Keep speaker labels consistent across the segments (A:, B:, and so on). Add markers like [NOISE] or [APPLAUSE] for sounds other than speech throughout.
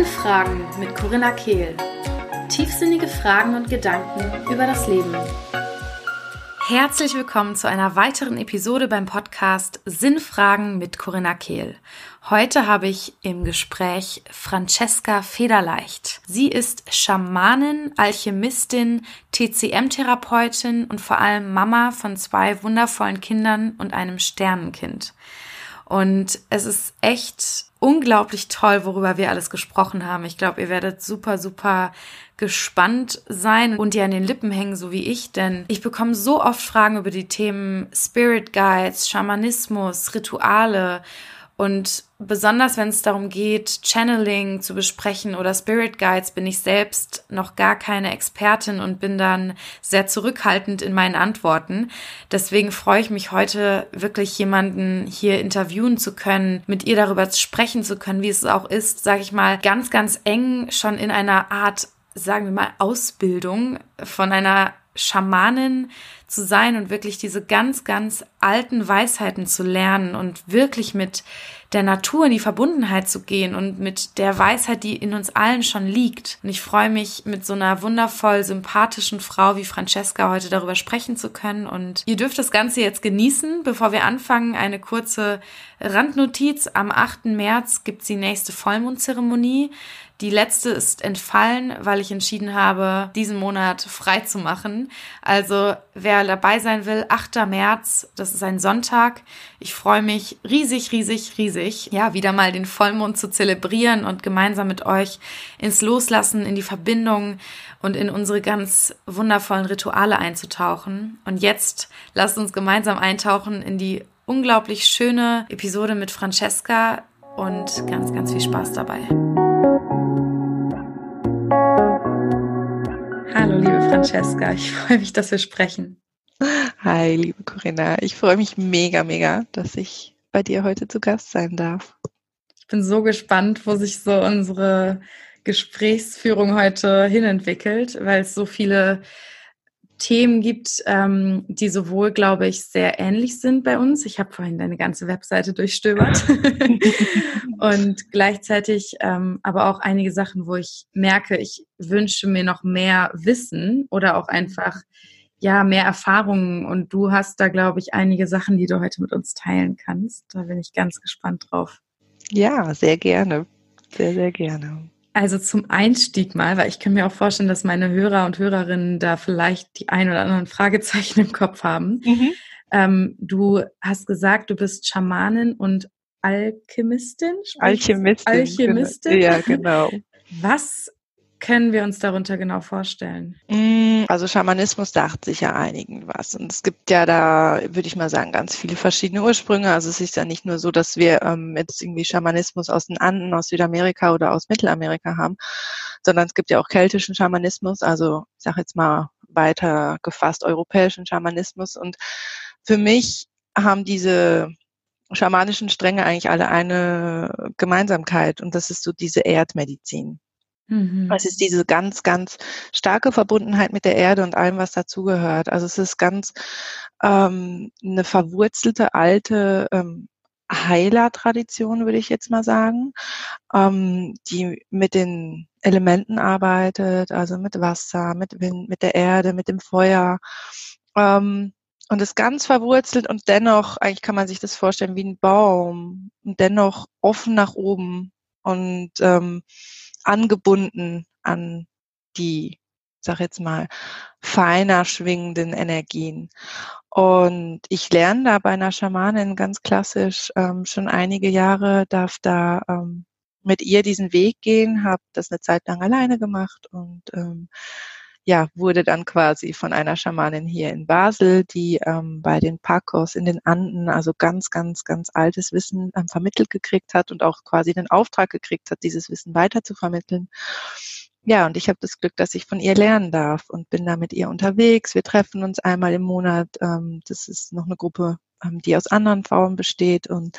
A: Sinnfragen mit Corinna Kehl. Tiefsinnige Fragen und Gedanken über das Leben. Herzlich willkommen zu einer weiteren Episode beim Podcast Sinnfragen mit Corinna Kehl. Heute habe ich im Gespräch Francesca Federleicht. Sie ist Schamanin, Alchemistin, TCM-Therapeutin und vor allem Mama von zwei wundervollen Kindern und einem Sternenkind. Und es ist echt unglaublich toll, worüber wir alles gesprochen haben. Ich glaube, ihr werdet super, super gespannt sein und ihr an den Lippen hängen, so wie ich, denn ich bekomme so oft Fragen über die Themen Spirit Guides, Schamanismus, Rituale und besonders wenn es darum geht, Channeling zu besprechen oder Spirit Guides, bin ich selbst noch gar keine Expertin und bin dann sehr zurückhaltend in meinen Antworten. Deswegen freue ich mich heute wirklich jemanden hier interviewen zu können, mit ihr darüber sprechen zu können, wie es auch ist, sage ich mal, ganz, ganz eng schon in einer Art, sagen wir mal, Ausbildung von einer Schamanin zu sein und wirklich diese ganz, ganz alten Weisheiten zu lernen und wirklich mit der Natur in die Verbundenheit zu gehen und mit der Weisheit, die in uns allen schon liegt. Und ich freue mich, mit so einer wundervoll sympathischen Frau wie Francesca heute darüber sprechen zu können. Und ihr dürft das Ganze jetzt genießen. Bevor wir anfangen, eine kurze Randnotiz. Am 8. März gibt's die nächste Vollmondzeremonie. Die letzte ist entfallen, weil ich entschieden habe, diesen Monat frei zu machen. Also wer dabei sein will, 8. März, das ist ein Sonntag. Ich freue mich riesig, riesig, riesig, ja, wieder mal den Vollmond zu zelebrieren und gemeinsam mit euch ins Loslassen, in die Verbindung und in unsere ganz wundervollen Rituale einzutauchen. Und jetzt lasst uns gemeinsam eintauchen in die unglaublich schöne Episode mit Francesca und ganz, ganz viel Spaß dabei. Hallo, liebe Francesca, ich freue mich, dass wir sprechen.
B: Hi, liebe Corinna, ich freue mich mega, mega, dass ich bei dir heute zu Gast sein darf.
A: Ich bin so gespannt, wo sich so unsere Gesprächsführung heute hinentwickelt, weil es so viele Themen gibt, ähm, die sowohl, glaube ich, sehr ähnlich sind bei uns. Ich habe vorhin deine ganze Webseite durchstöbert [LAUGHS] und gleichzeitig ähm, aber auch einige Sachen, wo ich merke, ich wünsche mir noch mehr Wissen oder auch einfach ja mehr Erfahrungen. Und du hast da, glaube ich, einige Sachen, die du heute mit uns teilen kannst. Da bin ich ganz gespannt drauf.
B: Ja, sehr gerne, sehr sehr gerne.
A: Also zum Einstieg mal, weil ich kann mir auch vorstellen, dass meine Hörer und Hörerinnen da vielleicht die ein oder anderen Fragezeichen im Kopf haben. Mhm. Ähm, du hast gesagt, du bist Schamanin und Alchemistin?
B: Alchemistin.
A: Alchemistin.
B: Genau. Ja, [LAUGHS] genau.
A: Was können wir uns darunter genau vorstellen?
B: Mm, also Schamanismus sagt sich ja einigen was. Und es gibt ja da, würde ich mal sagen, ganz viele verschiedene Ursprünge. Also es ist ja nicht nur so, dass wir ähm, jetzt irgendwie Schamanismus aus den Anden, aus Südamerika oder aus Mittelamerika haben, sondern es gibt ja auch keltischen Schamanismus, also ich sage jetzt mal weiter gefasst europäischen Schamanismus. Und für mich haben diese schamanischen Stränge eigentlich alle eine Gemeinsamkeit und das ist so diese Erdmedizin. Mhm. Es ist diese ganz, ganz starke Verbundenheit mit der Erde und allem, was dazugehört. Also es ist ganz ähm, eine verwurzelte alte ähm, Heiler-Tradition, würde ich jetzt mal sagen, ähm, die mit den Elementen arbeitet, also mit Wasser, mit Wind, mit der Erde, mit dem Feuer. Ähm, und ist ganz verwurzelt und dennoch, eigentlich kann man sich das vorstellen wie ein Baum und dennoch offen nach oben und ähm, angebunden an die, sag jetzt mal, feiner schwingenden Energien. Und ich lerne da bei einer Schamanin ganz klassisch ähm, schon einige Jahre, darf da ähm, mit ihr diesen Weg gehen, habe das eine Zeit lang alleine gemacht und ähm, ja, wurde dann quasi von einer Schamanin hier in Basel, die ähm, bei den Pacos in den Anden, also ganz, ganz, ganz altes Wissen ähm, vermittelt gekriegt hat und auch quasi den Auftrag gekriegt hat, dieses Wissen weiter zu vermitteln. Ja, und ich habe das Glück, dass ich von ihr lernen darf und bin da mit ihr unterwegs. Wir treffen uns einmal im Monat. Ähm, das ist noch eine Gruppe, ähm, die aus anderen Frauen besteht und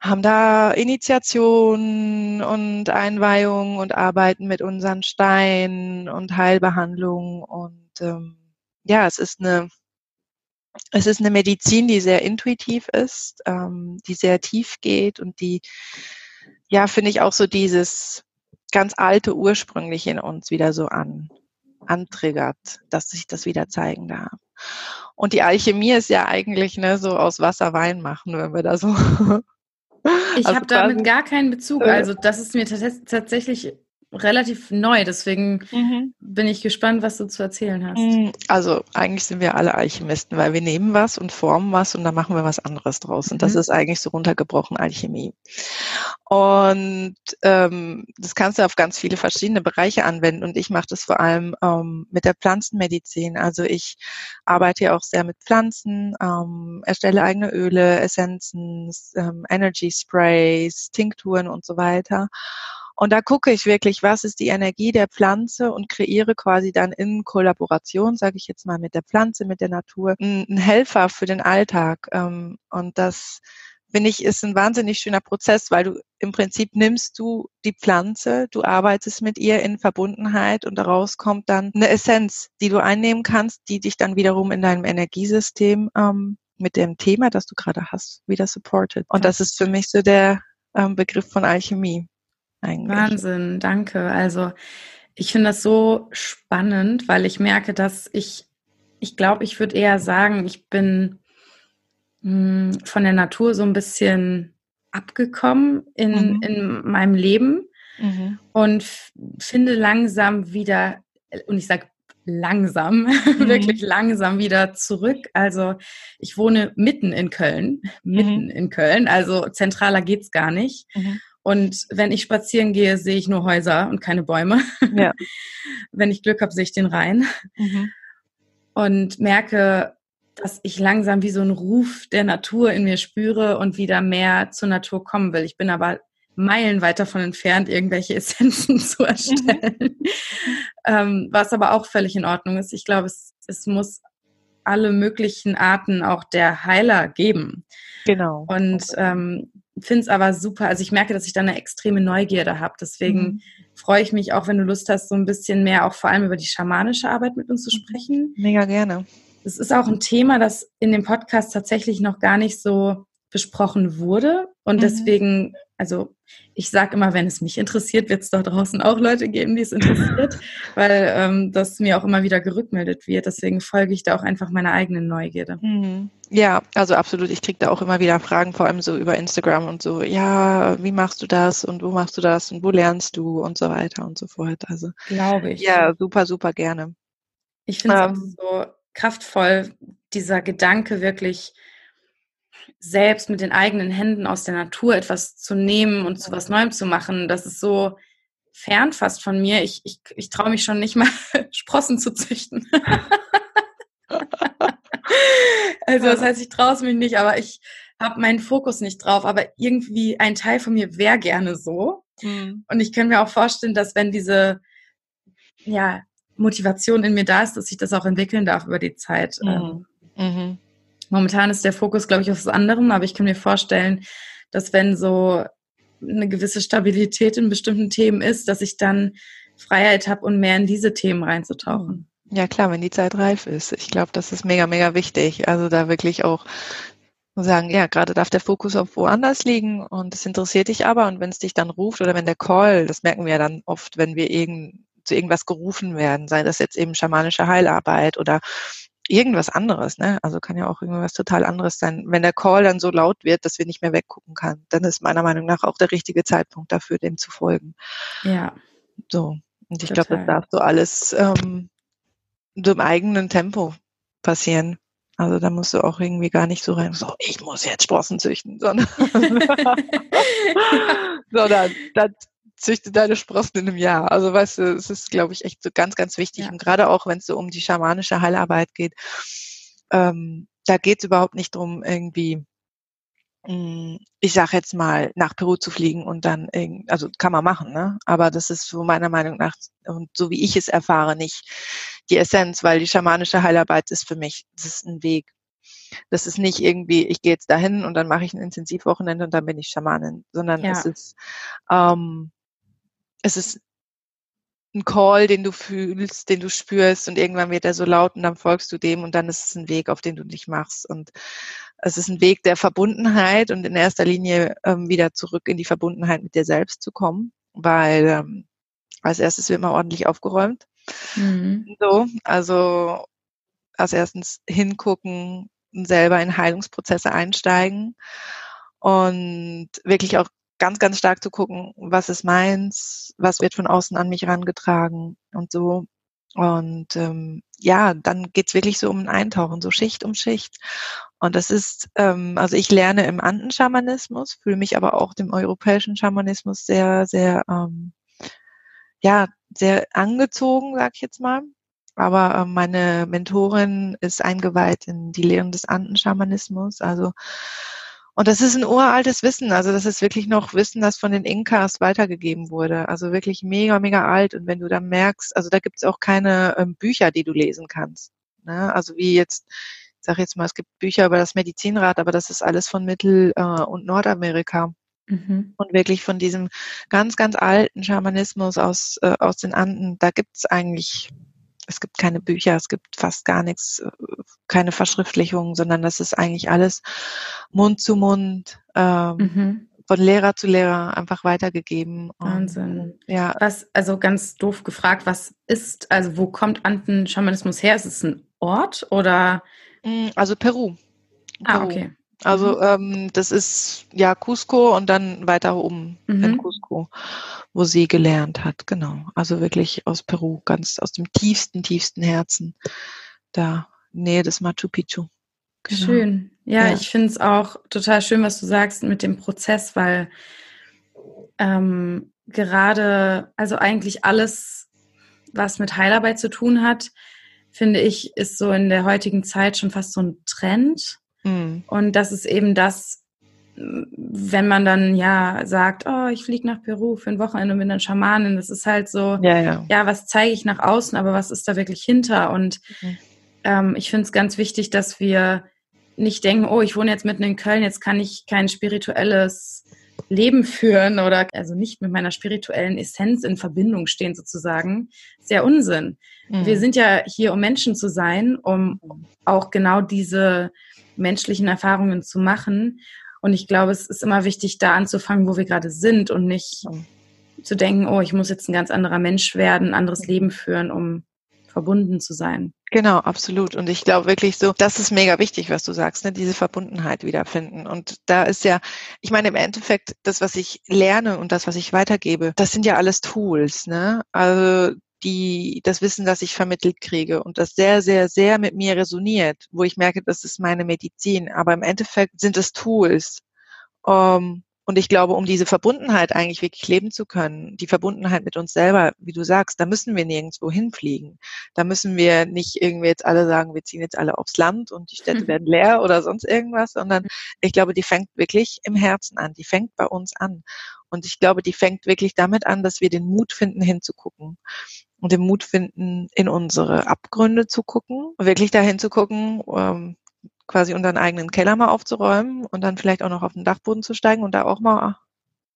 B: haben da Initiationen und Einweihungen und arbeiten mit unseren Steinen und Heilbehandlungen und ähm, ja, es ist eine es ist eine Medizin, die sehr intuitiv ist, ähm, die sehr tief geht und die ja finde ich auch so dieses ganz alte ursprünglich in uns wieder so an, antriggert, dass sich das wieder zeigen darf. Und die Alchemie ist ja eigentlich ne, so aus Wasser Wein machen, wenn wir da so.
A: Ich also habe damit gar keinen Bezug. Also das ist mir tatsächlich relativ neu, deswegen mhm. bin ich gespannt, was du zu erzählen hast. Mhm.
B: Also eigentlich sind wir alle Alchemisten, weil wir nehmen was und formen was und dann machen wir was anderes draus. Und das mhm. ist eigentlich so runtergebrochen Alchemie. Und ähm, das kannst du auf ganz viele verschiedene Bereiche anwenden. Und ich mache das vor allem ähm, mit der Pflanzenmedizin. Also ich arbeite ja auch sehr mit Pflanzen, ähm, erstelle eigene Öle, Essenzen, ähm, Energy Sprays, Tinkturen und so weiter. Und da gucke ich wirklich, was ist die Energie der Pflanze und kreiere quasi dann in Kollaboration, sage ich jetzt mal, mit der Pflanze, mit der Natur, einen Helfer für den Alltag. Ähm, und das finde ich, ist ein wahnsinnig schöner Prozess, weil du im Prinzip nimmst du die Pflanze, du arbeitest mit ihr in Verbundenheit und daraus kommt dann eine Essenz, die du einnehmen kannst, die dich dann wiederum in deinem Energiesystem ähm, mit dem Thema, das du gerade hast, wieder supportet. Und das ist für mich so der ähm, Begriff von Alchemie
A: eigentlich. Wahnsinn, danke. Also ich finde das so spannend, weil ich merke, dass ich, ich glaube, ich würde eher sagen, ich bin mh, von der Natur so ein bisschen abgekommen in, mhm. in meinem Leben mhm. und finde langsam wieder, und ich sage langsam, [LAUGHS] mhm. wirklich langsam wieder zurück. Also ich wohne mitten in Köln, mitten mhm. in Köln, also zentraler geht's gar nicht. Mhm. Und wenn ich spazieren gehe, sehe ich nur Häuser und keine Bäume. Ja. [LAUGHS] wenn ich Glück habe, sehe ich den Rhein. Mhm. Und merke, dass ich langsam wie so einen Ruf der Natur in mir spüre und wieder mehr zur Natur kommen will. Ich bin aber meilenweit davon entfernt, irgendwelche [LAUGHS] Essenzen zu erstellen. Mhm. ähm, was aber auch völlig in Ordnung ist. Ich glaube, es, es muss alle möglichen Arten auch der Heiler geben.
B: Genau.
A: Und ähm, finde es aber super. Also ich merke, dass ich da eine extreme Neugierde habe. Deswegen mhm. freue ich mich auch, wenn du Lust hast, so ein bisschen mehr auch vor allem über die schamanische Arbeit mit uns zu mhm. sprechen.
B: Mega gerne.
A: Es ist auch ein Thema, das in dem Podcast tatsächlich noch gar nicht so besprochen wurde. Und mhm. deswegen, also ich sage immer, wenn es mich interessiert, wird es da draußen auch Leute geben, die es interessiert, [LAUGHS] weil ähm, das mir auch immer wieder gerückmeldet wird. Deswegen folge ich da auch einfach meiner eigenen Neugierde.
B: Mhm. Ja, also absolut. Ich kriege da auch immer wieder Fragen, vor allem so über Instagram und so, ja, wie machst du das und wo machst du das und wo lernst du und so weiter und so fort. Also
A: glaube ich.
B: Ja, super, super gerne.
A: Ich finde es ähm, so kraftvoll, dieser Gedanke wirklich selbst mit den eigenen Händen aus der Natur etwas zu nehmen und zu was Neuem zu machen, das ist so fern fast von mir. Ich, ich, ich traue mich schon nicht mal, [LAUGHS] Sprossen zu züchten. [LAUGHS] also das heißt, ich traue es mich nicht, aber ich habe meinen Fokus nicht drauf. Aber irgendwie ein Teil von mir wäre gerne so. Mhm. Und ich kann mir auch vorstellen, dass wenn diese ja, Motivation in mir da ist, dass ich das auch entwickeln darf über die Zeit. Mhm. Mhm. Momentan ist der Fokus, glaube ich, auf was anderem, aber ich kann mir vorstellen, dass wenn so eine gewisse Stabilität in bestimmten Themen ist, dass ich dann Freiheit habe und mehr in diese Themen reinzutauchen.
B: Ja klar, wenn die Zeit reif ist. Ich glaube, das ist mega, mega wichtig. Also da wirklich auch sagen, ja, gerade darf der Fokus auf woanders liegen und es interessiert dich aber und wenn es dich dann ruft oder wenn der Call, das merken wir ja dann oft, wenn wir irgend, zu irgendwas gerufen werden, sei das jetzt eben schamanische Heilarbeit oder irgendwas anderes, ne? Also kann ja auch irgendwas total anderes sein. Wenn der Call dann so laut wird, dass wir nicht mehr weggucken kann, dann ist meiner Meinung nach auch der richtige Zeitpunkt dafür, dem zu folgen.
A: Ja.
B: So. Und ich glaube, das darf so alles ähm, so im eigenen Tempo passieren. Also da musst du auch irgendwie gar nicht so rein, so, ich muss jetzt Sprossen züchten, sondern, [LAUGHS] [LAUGHS] sondern das züchte deine Sprossen in einem Jahr. Also weißt du, es ist, glaube ich, echt so ganz, ganz wichtig. Ja. Und gerade auch, wenn es so um die schamanische Heilarbeit geht, ähm, da geht es überhaupt nicht drum, irgendwie, hm, ich sag jetzt mal, nach Peru zu fliegen und dann, also kann man machen, ne? Aber das ist so meiner Meinung nach, und so wie ich es erfahre, nicht die Essenz, weil die schamanische Heilarbeit ist für mich, das ist ein Weg. Das ist nicht irgendwie, ich gehe jetzt dahin und dann mache ich ein Intensivwochenende und dann bin ich Schamanin, sondern ja. es ist ähm, es ist ein Call, den du fühlst, den du spürst und irgendwann wird er so laut und dann folgst du dem und dann ist es ein Weg, auf den du dich machst und es ist ein Weg der Verbundenheit und in erster Linie ähm, wieder zurück in die Verbundenheit mit dir selbst zu kommen, weil ähm, Als erstes wird mal ordentlich aufgeräumt. Mhm. So, also als erstens hingucken, selber in Heilungsprozesse einsteigen und wirklich auch ganz, ganz stark zu gucken, was ist meins, was wird von außen an mich rangetragen und so. Und ähm, ja, dann geht's wirklich so um ein Eintauchen, so Schicht um Schicht. Und das ist, ähm, also ich lerne im Anden-Schamanismus, fühle mich aber auch dem europäischen Schamanismus sehr, sehr, ähm, ja, sehr angezogen, sag ich jetzt mal. Aber äh, meine Mentorin ist eingeweiht in die Lehren des Anden-Schamanismus. Also und das ist ein uraltes Wissen. Also das ist wirklich noch Wissen, das von den Inkas weitergegeben wurde. Also wirklich mega, mega alt. Und wenn du dann merkst, also da gibt es auch keine ähm, Bücher, die du lesen kannst. Ne? Also wie jetzt, ich sage jetzt mal, es gibt Bücher über das Medizinrad, aber das ist alles von Mittel- äh, und Nordamerika. Mhm. Und wirklich von diesem ganz, ganz alten Schamanismus aus, äh, aus den Anden, da gibt es eigentlich es gibt keine Bücher, es gibt fast gar nichts, äh, keine Verschriftlichungen, sondern das ist eigentlich alles Mund zu Mund, ähm, mhm. von Lehrer zu Lehrer einfach weitergegeben.
A: Wahnsinn. Und, ja. Was, also ganz doof gefragt, was ist, also wo kommt Anten-Schamanismus her? Ist es ein Ort oder?
B: Mm, also Peru.
A: Ah, Peru. okay.
B: Also mhm. ähm, das ist ja Cusco und dann weiter oben mhm. in Cusco, wo sie gelernt hat. Genau. Also wirklich aus Peru, ganz aus dem tiefsten, tiefsten Herzen. Da Nähe des Machu Picchu.
A: Genau. Schön. Ja, ja. ich finde es auch total schön, was du sagst mit dem Prozess, weil ähm, gerade, also eigentlich alles, was mit Heilarbeit zu tun hat, finde ich, ist so in der heutigen Zeit schon fast so ein Trend. Mhm. Und das ist eben das, wenn man dann ja sagt, oh, ich fliege nach Peru für ein Wochenende und bin dann Schamanin, das ist halt so, ja, ja. ja was zeige ich nach außen, aber was ist da wirklich hinter? Und mhm. ähm, ich finde es ganz wichtig, dass wir nicht denken, oh, ich wohne jetzt mitten in Köln, jetzt kann ich kein spirituelles Leben führen oder also nicht mit meiner spirituellen Essenz in Verbindung stehen sozusagen, Sehr Unsinn. Mhm. Wir sind ja hier, um Menschen zu sein, um auch genau diese menschlichen Erfahrungen zu machen. Und ich glaube, es ist immer wichtig, da anzufangen, wo wir gerade sind und nicht zu denken, oh, ich muss jetzt ein ganz anderer Mensch werden, ein anderes Leben führen, um verbunden zu sein.
B: Genau, absolut. Und ich glaube wirklich so, das ist mega wichtig, was du sagst, ne? diese Verbundenheit wiederfinden. Und da ist ja, ich meine, im Endeffekt, das, was ich lerne und das, was ich weitergebe, das sind ja alles Tools, ne? Also die, das Wissen, das ich vermittelt kriege und das sehr, sehr, sehr mit mir resoniert, wo ich merke, das ist meine Medizin. Aber im Endeffekt sind es Tools. Ähm, und ich glaube, um diese Verbundenheit eigentlich wirklich leben zu können, die Verbundenheit mit uns selber, wie du sagst, da müssen wir nirgendwo hinfliegen. Da müssen wir nicht irgendwie jetzt alle sagen, wir ziehen jetzt alle aufs Land und die Städte werden leer oder sonst irgendwas, sondern ich glaube, die fängt wirklich im Herzen an. Die fängt bei uns an. Und ich glaube, die fängt wirklich damit an, dass wir den Mut finden, hinzugucken und den Mut finden, in unsere Abgründe zu gucken, wirklich dahin zu gucken, ähm, quasi unseren eigenen Keller mal aufzuräumen und dann vielleicht auch noch auf den Dachboden zu steigen und da auch mal ein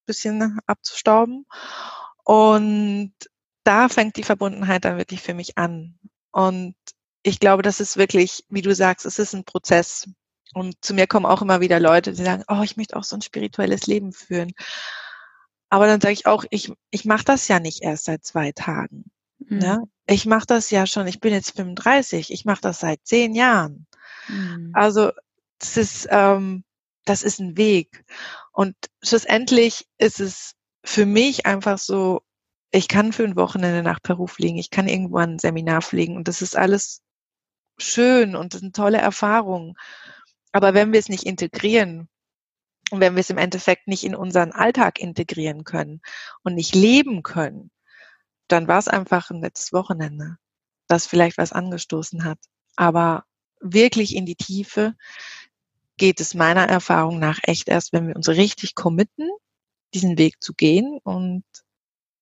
B: bisschen abzustauben. Und da fängt die Verbundenheit dann wirklich für mich an. Und ich glaube, das ist wirklich, wie du sagst, es ist ein Prozess. Und zu mir kommen auch immer wieder Leute, die sagen, oh, ich möchte auch so ein spirituelles Leben führen. Aber dann sage ich auch, ich, ich mache das ja nicht erst seit zwei Tagen. Mhm. Ne? Ich mache das ja schon, ich bin jetzt 35, ich mache das seit zehn Jahren. Mhm. Also das ist, ähm, das ist ein Weg. Und schlussendlich ist es für mich einfach so, ich kann für ein Wochenende nach Peru fliegen, ich kann irgendwo ein Seminar fliegen und das ist alles schön und das sind tolle Erfahrungen. Aber wenn wir es nicht integrieren und wenn wir es im Endeffekt nicht in unseren Alltag integrieren können und nicht leben können, dann war es einfach ein letztes Wochenende, das vielleicht was angestoßen hat. Aber wirklich in die Tiefe geht es meiner Erfahrung nach echt erst, wenn wir uns richtig committen, diesen Weg zu gehen und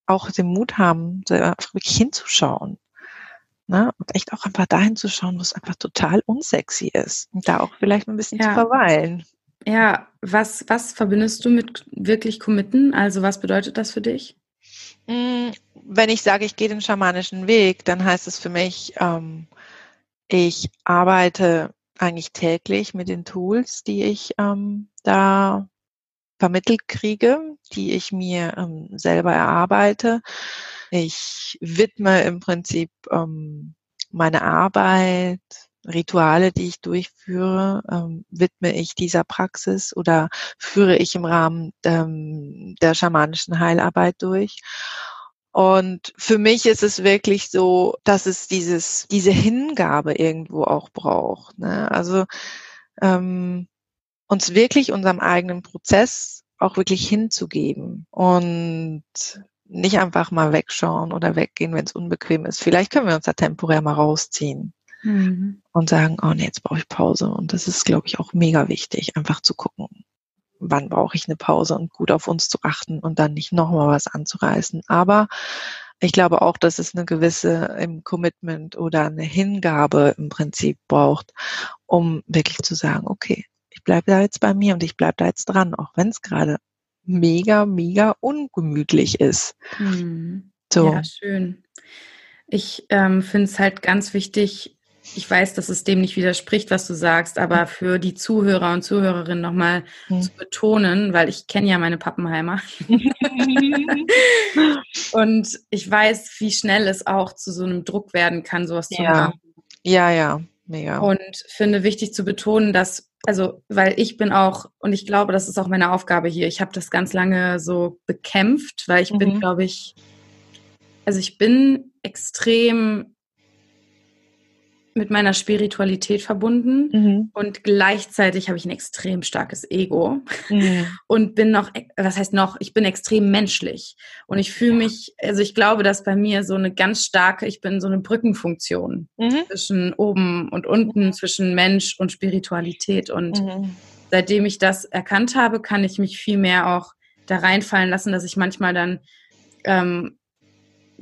B: auch den Mut haben, wirklich hinzuschauen. Ne? Und echt auch einfach dahin zu schauen, wo es einfach total unsexy ist. Und da auch vielleicht ein bisschen ja. zu verweilen.
A: Ja, was, was verbindest du mit wirklich committen? Also was bedeutet das für dich?
B: Wenn ich sage, ich gehe den schamanischen Weg, dann heißt es für mich, ähm, ich arbeite eigentlich täglich mit den Tools, die ich ähm, da vermittelt kriege, die ich mir ähm, selber erarbeite. Ich widme im Prinzip ähm, meine Arbeit, Rituale, die ich durchführe, ähm, widme ich dieser Praxis oder führe ich im Rahmen ähm, der schamanischen Heilarbeit durch. Und für mich ist es wirklich so, dass es dieses, diese Hingabe irgendwo auch braucht. Ne? Also ähm, uns wirklich unserem eigenen Prozess auch wirklich hinzugeben und nicht einfach mal wegschauen oder weggehen, wenn es unbequem ist. Vielleicht können wir uns da temporär mal rausziehen mhm. und sagen, oh nee, jetzt brauche ich Pause. Und das ist, glaube ich, auch mega wichtig, einfach zu gucken, wann brauche ich eine Pause und gut auf uns zu achten und dann nicht nochmal was anzureißen. Aber ich glaube auch, dass es eine gewisse im Commitment oder eine Hingabe im Prinzip braucht, um wirklich zu sagen, okay, ich bleibe da jetzt bei mir und ich bleibe da jetzt dran, auch wenn es gerade mega, mega ungemütlich ist.
A: Hm. So. Ja, schön. Ich ähm, finde es halt ganz wichtig, ich weiß, dass es dem nicht widerspricht, was du sagst, aber für die Zuhörer und Zuhörerinnen nochmal mhm. zu betonen, weil ich kenne ja meine Pappenheimer. [LAUGHS] und ich weiß, wie schnell es auch zu so einem Druck werden kann, sowas
B: zu ja. machen. Ja, ja, mega.
A: Und finde wichtig zu betonen, dass, also, weil ich bin auch, und ich glaube, das ist auch meine Aufgabe hier, ich habe das ganz lange so bekämpft, weil ich mhm. bin, glaube ich, also ich bin extrem mit meiner Spiritualität verbunden mhm. und gleichzeitig habe ich ein extrem starkes Ego mhm. und bin noch, was heißt noch, ich bin extrem menschlich und ich fühle mich, also ich glaube, dass bei mir so eine ganz starke, ich bin so eine Brückenfunktion mhm. zwischen oben und unten, zwischen Mensch und Spiritualität und mhm. seitdem ich das erkannt habe, kann ich mich viel mehr auch da reinfallen lassen, dass ich manchmal dann ähm,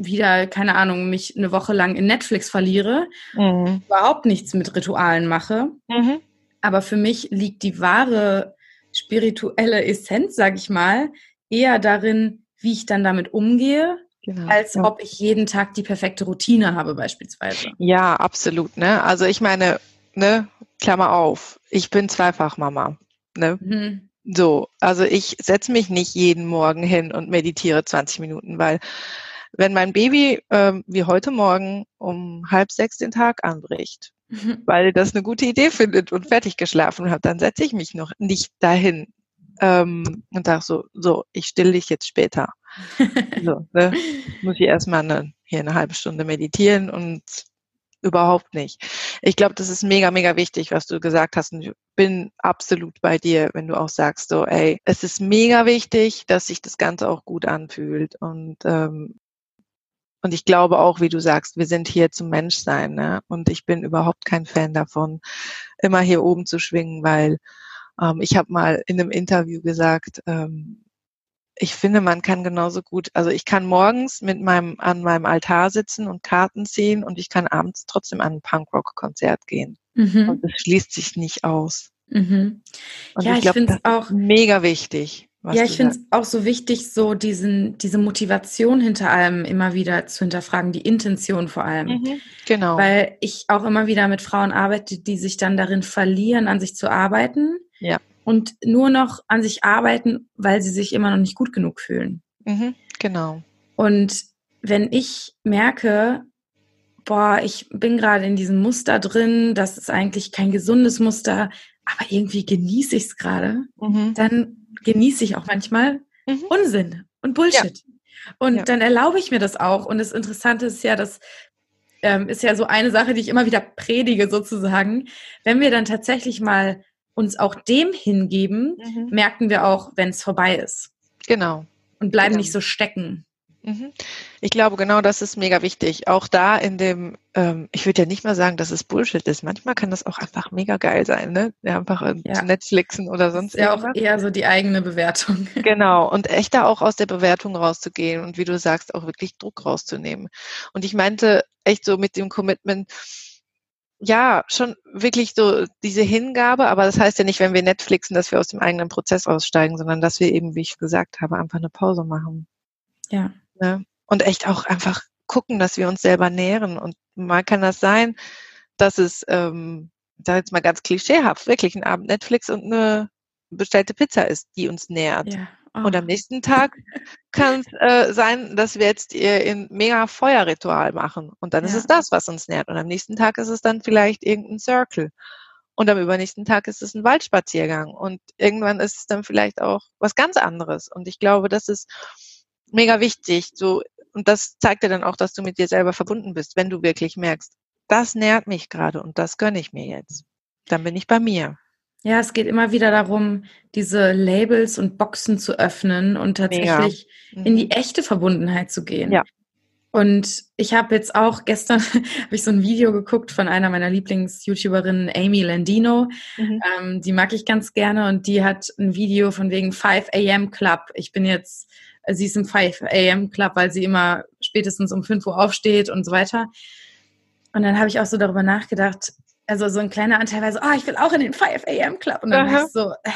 A: wieder, keine Ahnung, mich eine Woche lang in Netflix verliere, mhm. überhaupt nichts mit Ritualen mache. Mhm. Aber für mich liegt die wahre spirituelle Essenz, sag ich mal, eher darin, wie ich dann damit umgehe, genau. als ja. ob ich jeden Tag die perfekte Routine habe, beispielsweise.
B: Ja, absolut. Ne? Also ich meine, ne, Klammer auf, ich bin Zweifachmama. Ne? Mhm. So, also ich setze mich nicht jeden Morgen hin und meditiere 20 Minuten, weil wenn mein Baby ähm, wie heute Morgen um halb sechs den Tag anbricht, mhm. weil das eine gute Idee findet und fertig geschlafen hat, dann setze ich mich noch nicht dahin ähm, und sage so, so, ich stille dich jetzt später. [LAUGHS] so, ne? Muss ich erstmal eine, hier eine halbe Stunde meditieren und überhaupt nicht. Ich glaube, das ist mega, mega wichtig, was du gesagt hast. Und ich bin absolut bei dir, wenn du auch sagst, so, ey, es ist mega wichtig, dass sich das Ganze auch gut anfühlt. Und ähm, und ich glaube auch, wie du sagst, wir sind hier zum Menschsein. Ne? Und ich bin überhaupt kein Fan davon, immer hier oben zu schwingen, weil ähm, ich habe mal in einem Interview gesagt, ähm, ich finde, man kann genauso gut, also ich kann morgens mit meinem, an meinem Altar sitzen und Karten ziehen und ich kann abends trotzdem an ein Punkrock-Konzert gehen. Mhm. Und das schließt sich nicht aus. Mhm. Und ja, ich, ich finde es auch mega wichtig
A: ja, ich finde es auch so wichtig, so diesen, diese Motivation hinter allem immer wieder zu hinterfragen, die Intention vor allem. Mhm, genau. Weil ich auch immer wieder mit Frauen arbeite, die sich dann darin verlieren, an sich zu arbeiten. Ja. Und nur noch an sich arbeiten, weil sie sich immer noch nicht gut genug fühlen.
B: Mhm, genau.
A: Und wenn ich merke, boah, ich bin gerade in diesem Muster drin, das ist eigentlich kein gesundes Muster, aber irgendwie genieße ich es gerade, mhm. dann genieße ich auch manchmal mhm. Unsinn und Bullshit. Ja. Und ja. dann erlaube ich mir das auch. Und das Interessante ist ja, das ähm, ist ja so eine Sache, die ich immer wieder predige sozusagen. Wenn wir dann tatsächlich mal uns auch dem hingeben, mhm. merken wir auch, wenn es vorbei ist.
B: Genau.
A: Und bleiben genau. nicht so stecken.
B: Mhm. Ich glaube, genau das ist mega wichtig. Auch da in dem, ähm, ich würde ja nicht mal sagen, dass es Bullshit ist. Manchmal kann das auch einfach mega geil sein, ne? Ja, einfach ja. Netflixen oder sonst
A: ist ja irgendwas. auch eher so die eigene Bewertung. [LAUGHS] [LAUGHS]
B: Genau. Und echt da auch aus der Bewertung rauszugehen und wie du sagst, auch wirklich Druck rauszunehmen. Und ich meinte echt so mit dem Commitment, ja, schon wirklich so diese Hingabe, aber das heißt ja nicht, wenn wir Netflixen, dass wir aus dem eigenen Prozess aussteigen, sondern dass wir eben, wie ich gesagt habe, einfach eine Pause machen.
A: Ja.
B: Ne? Und echt auch einfach gucken, dass wir uns selber nähren. Und mal kann das sein, dass es, ähm, ich sage jetzt mal ganz klischeehaft, wirklich ein Abend Netflix und eine bestellte Pizza ist, die uns nährt.
A: Ja.
B: Oh. Und am nächsten Tag kann es äh, sein, dass wir jetzt ein mega Feuerritual machen. Und dann ja. ist es das, was uns nährt. Und am nächsten Tag ist es dann vielleicht irgendein Circle. Und am übernächsten Tag ist es ein Waldspaziergang. Und irgendwann ist es dann vielleicht auch was ganz anderes. Und ich glaube, das ist mega wichtig. So, und das zeigt dir dann auch, dass du mit dir selber verbunden bist, wenn du wirklich merkst, das nährt mich gerade und das gönne ich mir jetzt. Dann bin ich bei mir.
A: Ja, es geht immer wieder darum, diese Labels und Boxen zu öffnen und tatsächlich ja. in die mhm. echte Verbundenheit zu gehen. Ja. Und ich habe jetzt auch gestern [LAUGHS] habe ich so ein Video geguckt von einer meiner Lieblings-YouTuberinnen, Amy Landino. Mhm. Ähm, die mag ich ganz gerne und die hat ein Video von wegen 5 AM Club. Ich bin jetzt, sie ist im 5 AM Club, weil sie immer spätestens um 5 Uhr aufsteht und so weiter. Und dann habe ich auch so darüber nachgedacht, also so ein kleiner Anteil war so, oh, ich will auch in den 5 AM Club. Und dann war ich so, äh,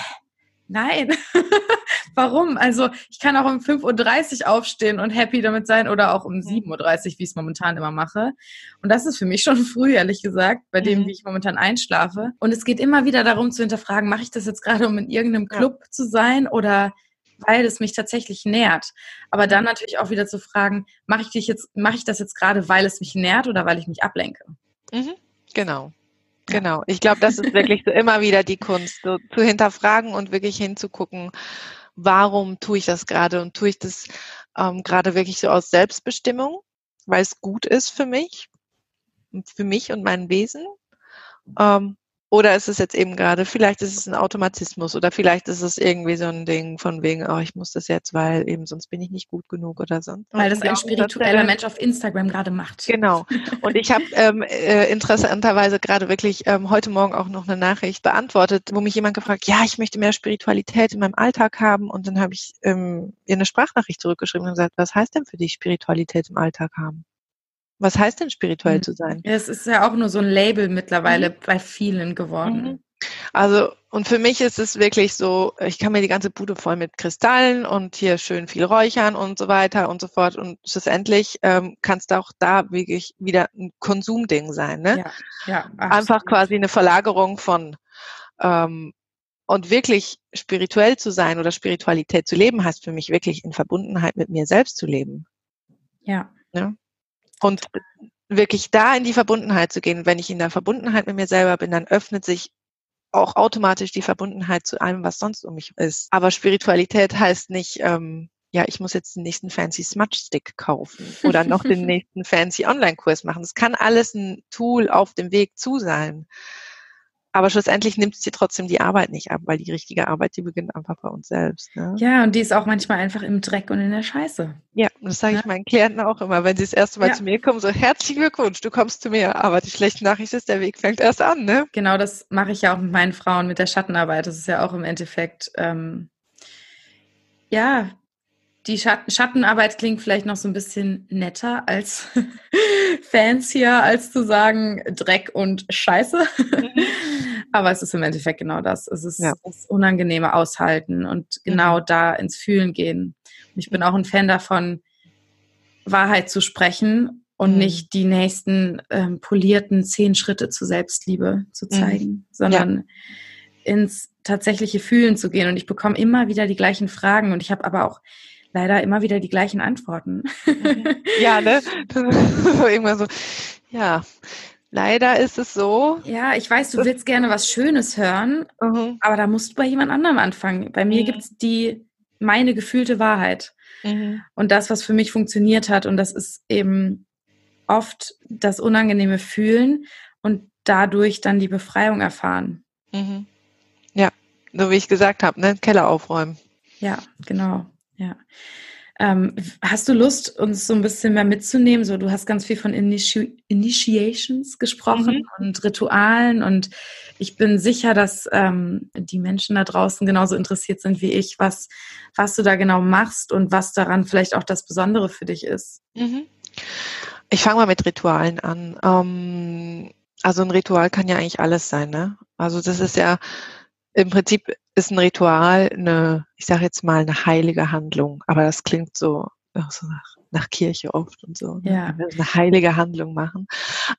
A: nein, [LAUGHS] warum? Also ich kann auch um 5.30 Uhr aufstehen und happy damit sein oder auch um 7.30 Uhr, wie ich es momentan immer mache. Und das ist für mich schon [LAUGHS] früh, ehrlich gesagt, bei dem, mhm. wie ich momentan einschlafe. Und es geht immer wieder darum zu hinterfragen, mache ich das jetzt gerade, um in irgendeinem Club ja. zu sein oder weil es mich tatsächlich nährt. Aber dann natürlich auch wieder zu fragen, mache ich dich jetzt, mache ich das jetzt gerade, weil es mich nährt oder weil ich mich ablenke?
B: Mhm. Genau. Genau. Ich glaube, das ist wirklich so immer wieder die Kunst, so zu hinterfragen und wirklich hinzugucken, warum tue ich das gerade und tue ich das ähm, gerade wirklich so aus Selbstbestimmung, weil es gut ist für mich, für mich und mein Wesen. Ähm, oder ist es jetzt eben gerade, vielleicht ist es ein Automatismus oder vielleicht ist es irgendwie so ein Ding von wegen, oh, ich muss das jetzt, weil eben sonst bin ich nicht gut genug oder sonst.
A: Weil das ein spiritueller Mensch auf Instagram gerade macht.
B: Genau. Und ich habe ähm, äh, interessanterweise gerade wirklich ähm, heute Morgen auch noch eine Nachricht beantwortet, wo mich jemand gefragt, ja, ich möchte mehr Spiritualität in meinem Alltag haben. Und dann habe ich ähm, ihr eine Sprachnachricht zurückgeschrieben und gesagt, was heißt denn für dich Spiritualität im Alltag haben? Was heißt denn spirituell mhm. zu sein?
A: Es ist ja auch nur so ein Label mittlerweile mhm. bei vielen geworden. Mhm.
B: Also, und für mich ist es wirklich so, ich kann mir die ganze Bude voll mit Kristallen und hier schön viel räuchern und so weiter und so fort. Und schlussendlich ähm, kann es auch da wirklich wieder ein Konsumding sein. Ne? Ja, ja, Einfach quasi eine Verlagerung von ähm, und wirklich spirituell zu sein oder Spiritualität zu leben, heißt für mich wirklich in Verbundenheit mit mir selbst zu leben.
A: Ja. ja?
B: Und wirklich da in die Verbundenheit zu gehen. Wenn ich in der Verbundenheit mit mir selber bin, dann öffnet sich auch automatisch die Verbundenheit zu allem, was sonst um mich ist. Aber Spiritualität heißt nicht, ähm, ja, ich muss jetzt den nächsten fancy Smudge Stick kaufen oder noch den [LAUGHS] nächsten fancy Online-Kurs machen. Das kann alles ein Tool auf dem Weg zu sein. Aber schlussendlich nimmt es dir trotzdem die Arbeit nicht ab, weil die richtige Arbeit, die beginnt einfach bei uns selbst. Ne?
A: Ja, und die ist auch manchmal einfach im Dreck und in der Scheiße.
B: Ja, das sage ja. ich meinen Klienten auch immer, wenn sie das erste Mal ja. zu mir kommen, so herzlichen Glückwunsch, du kommst zu mir. Aber die schlechte Nachricht ist, der Weg fängt erst an, ne?
A: Genau, das mache ich ja auch mit meinen Frauen mit der Schattenarbeit. Das ist ja auch im Endeffekt, ähm, ja, die Schatten Schattenarbeit klingt vielleicht noch so ein bisschen netter als [LAUGHS] fancier, als zu sagen Dreck und Scheiße. Mhm. Aber es ist im Endeffekt genau das. Es ist ja. das unangenehme Aushalten und genau mhm. da ins Fühlen gehen. Und ich bin auch ein Fan davon, Wahrheit zu sprechen und mhm. nicht die nächsten ähm, polierten zehn Schritte zur Selbstliebe zu mhm. zeigen, mhm. sondern ja. ins tatsächliche Fühlen zu gehen. Und ich bekomme immer wieder die gleichen Fragen und ich habe aber auch leider immer wieder die gleichen Antworten. [LAUGHS]
B: Ja, ne? [LAUGHS] Irgendwann so, ja, leider ist es so.
A: Ja, ich weiß, du willst gerne was Schönes hören, mhm. aber da musst du bei jemand anderem anfangen. Bei mir mhm. gibt es die, meine gefühlte Wahrheit. Mhm. Und das, was für mich funktioniert hat. Und das ist eben oft das unangenehme Fühlen und dadurch dann die Befreiung erfahren.
B: Mhm. Ja, so wie ich gesagt habe, ne? Keller aufräumen.
A: Ja, genau. Ja. Ähm, hast du Lust, uns so ein bisschen mehr mitzunehmen? So, du hast ganz viel von Initi Initiations gesprochen mhm. und Ritualen und ich bin sicher, dass ähm, die Menschen da draußen genauso interessiert sind wie ich, was, was du da genau machst und was daran vielleicht auch das Besondere für dich ist. Mhm.
B: Ich fange mal mit Ritualen an. Ähm, also ein Ritual kann ja eigentlich alles sein, ne? Also das ist ja im Prinzip ist ein Ritual eine, ich sage jetzt mal, eine heilige Handlung, aber das klingt so, so nach, nach, Kirche oft und so. Ne? Ja. Ne? Eine heilige Handlung machen.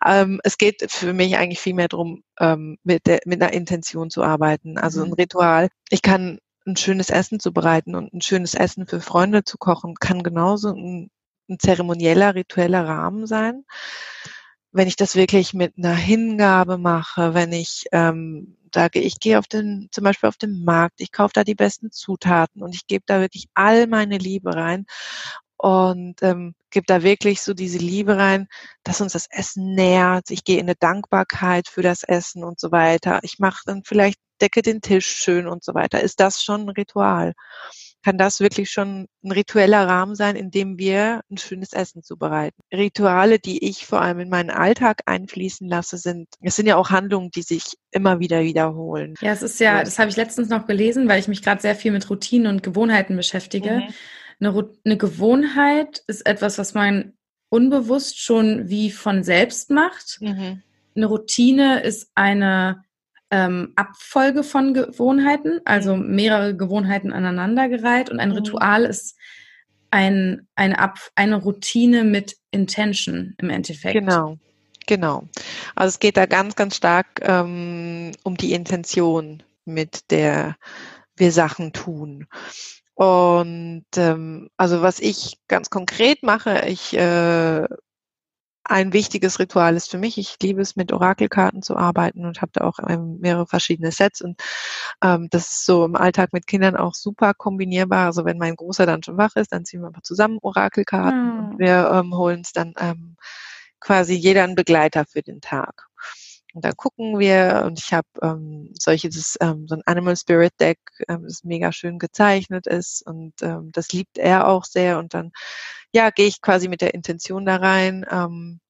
B: Ähm, es geht für mich eigentlich viel mehr darum, ähm, mit, der, mit einer Intention zu arbeiten. Also mhm. ein Ritual. Ich kann ein schönes Essen zu bereiten und ein schönes Essen für Freunde zu kochen, kann genauso ein, ein zeremonieller, ritueller Rahmen sein. Wenn ich das wirklich mit einer Hingabe mache, wenn ich ähm, sage, ich gehe auf den, zum Beispiel auf den Markt, ich kaufe da die besten Zutaten und ich gebe da wirklich all meine Liebe rein und ähm, gebe da wirklich so diese Liebe rein, dass uns das Essen nährt. Ich gehe in eine Dankbarkeit für das Essen und so weiter. Ich mache dann vielleicht decke den Tisch schön und so weiter. Ist das schon ein Ritual? Kann das wirklich schon ein ritueller Rahmen sein, in dem wir ein schönes Essen zubereiten? Rituale, die ich vor allem in meinen Alltag einfließen lasse, sind, es sind ja auch Handlungen, die sich immer wieder wiederholen.
A: Ja, es ist ja, das habe ich letztens noch gelesen, weil ich mich gerade sehr viel mit Routinen und Gewohnheiten beschäftige. Mhm eine, eine Gewohnheit ist etwas, was man unbewusst schon wie von selbst macht. Mhm. Eine Routine ist eine ähm, Abfolge von Gewohnheiten, also mhm. mehrere Gewohnheiten aneinandergereiht. Und ein mhm. Ritual ist ein, eine, Ab eine Routine mit Intention im Endeffekt.
B: Genau, genau. Also es geht da ganz, ganz stark ähm, um die Intention, mit der wir Sachen tun. Und ähm, also was ich ganz konkret mache, ich äh, ein wichtiges Ritual ist für mich. Ich liebe es, mit Orakelkarten zu arbeiten und habe da auch ähm, mehrere verschiedene Sets. Und ähm, das ist so im Alltag mit Kindern auch super kombinierbar. Also wenn mein Großer dann schon wach ist, dann ziehen wir einfach zusammen Orakelkarten mhm. und wir ähm, holen es dann ähm, quasi jeder einen Begleiter für den Tag. Und da gucken wir und ich habe ähm, solches, ähm, so ein Animal Spirit Deck, ähm, das mega schön gezeichnet ist und ähm, das liebt er auch sehr. Und dann, ja, gehe ich quasi mit der Intention da rein, ähm,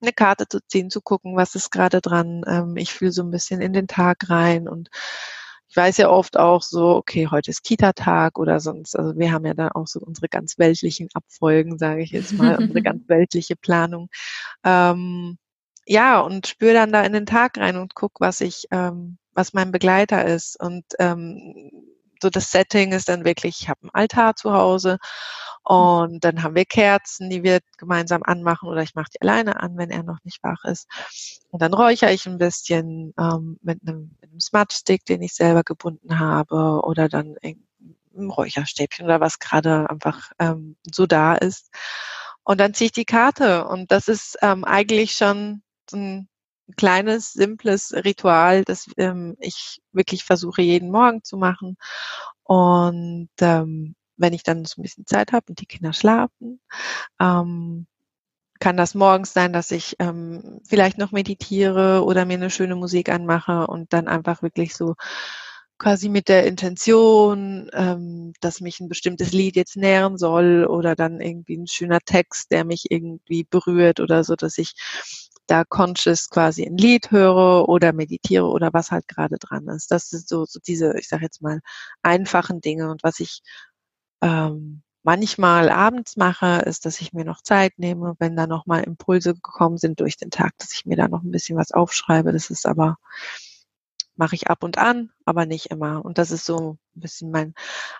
B: eine Karte zu ziehen, zu gucken, was ist gerade dran. Ähm, ich fühle so ein bisschen in den Tag rein und ich weiß ja oft auch so, okay, heute ist Kita-Tag oder sonst. Also wir haben ja da auch so unsere ganz weltlichen Abfolgen, sage ich jetzt mal, unsere [LAUGHS] ganz weltliche Planung. Ähm, ja, und spüre dann da in den Tag rein und guck, was ich, ähm, was mein Begleiter ist. Und ähm, so das Setting ist dann wirklich, ich habe einen Altar zu Hause und dann haben wir Kerzen, die wir gemeinsam anmachen oder ich mache die alleine an, wenn er noch nicht wach ist. Und dann räuchere ich ein bisschen ähm, mit einem, mit einem Smudge-Stick, den ich selber gebunden habe oder dann ein Räucherstäbchen oder was gerade einfach ähm, so da ist. Und dann ziehe ich die Karte und das ist ähm, eigentlich schon ein kleines, simples Ritual, das ähm, ich wirklich versuche jeden Morgen zu machen. Und ähm, wenn ich dann so ein bisschen Zeit habe und die Kinder schlafen, ähm, kann das morgens sein, dass ich ähm, vielleicht noch meditiere oder mir eine schöne Musik anmache und dann einfach wirklich so quasi mit der Intention, ähm, dass mich ein bestimmtes Lied jetzt nähren soll oder dann irgendwie ein schöner Text, der mich irgendwie berührt oder so, dass ich da conscious quasi ein Lied höre oder meditiere oder was halt gerade dran ist. Das sind so, so diese, ich sage jetzt mal, einfachen Dinge. Und was ich ähm, manchmal abends mache, ist, dass ich mir noch Zeit nehme, wenn da nochmal Impulse gekommen sind durch den Tag, dass ich mir da noch ein bisschen was aufschreibe. Das ist aber, mache ich ab und an, aber nicht immer. Und das ist so ein bisschen mein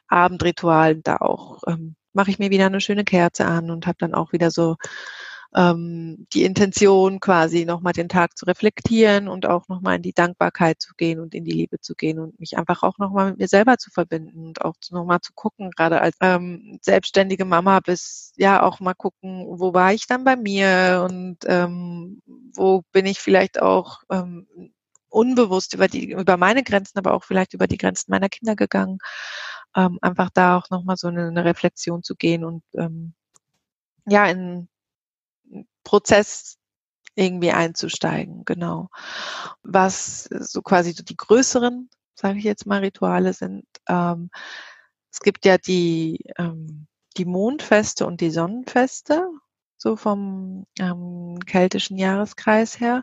B: Abendritual. Da auch ähm, mache ich mir wieder eine schöne Kerze an und habe dann auch wieder so ähm, die Intention quasi nochmal den Tag zu reflektieren und auch nochmal in die Dankbarkeit zu gehen und in die Liebe zu gehen und mich einfach auch nochmal mit mir selber zu verbinden und auch nochmal zu gucken, gerade als ähm, selbstständige Mama bis ja auch mal gucken, wo war ich dann bei mir und ähm, wo bin ich vielleicht auch ähm, unbewusst über die, über meine Grenzen, aber auch vielleicht über die Grenzen meiner Kinder gegangen. Ähm, einfach da auch nochmal so eine, eine Reflexion zu gehen und ähm, ja, in Prozess irgendwie einzusteigen, genau. Was so quasi so die größeren, sage ich jetzt mal, Rituale sind. Ähm, es gibt ja die, ähm, die Mondfeste und die Sonnenfeste, so vom ähm, keltischen Jahreskreis her.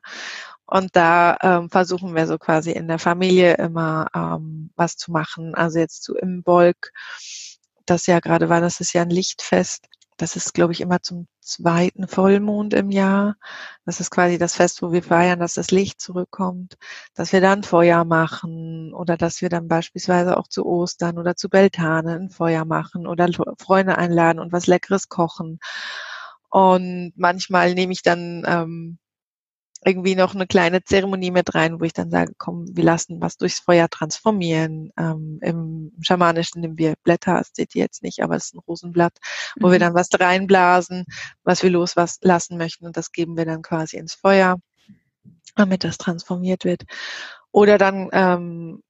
B: Und da ähm, versuchen wir so quasi in der Familie immer ähm, was zu machen. Also jetzt zu Imbolg, das ja gerade war, das ist ja ein Lichtfest. Das ist, glaube ich, immer zum zweiten Vollmond im Jahr. Das ist quasi das Fest, wo wir feiern, dass das Licht zurückkommt, dass wir dann Feuer machen oder dass wir dann beispielsweise auch zu Ostern oder zu Beltane ein Feuer machen oder Freunde einladen und was Leckeres kochen. Und manchmal nehme ich dann ähm, irgendwie noch eine kleine Zeremonie mit rein, wo ich dann sage, komm, wir lassen was durchs Feuer transformieren. Ähm, Im Schamanischen nehmen wir Blätter, das seht ihr jetzt nicht, aber es ist ein Rosenblatt, wo mhm. wir dann was reinblasen, was wir loslassen möchten und das geben wir dann quasi ins Feuer, damit das transformiert wird. Oder dann ähm,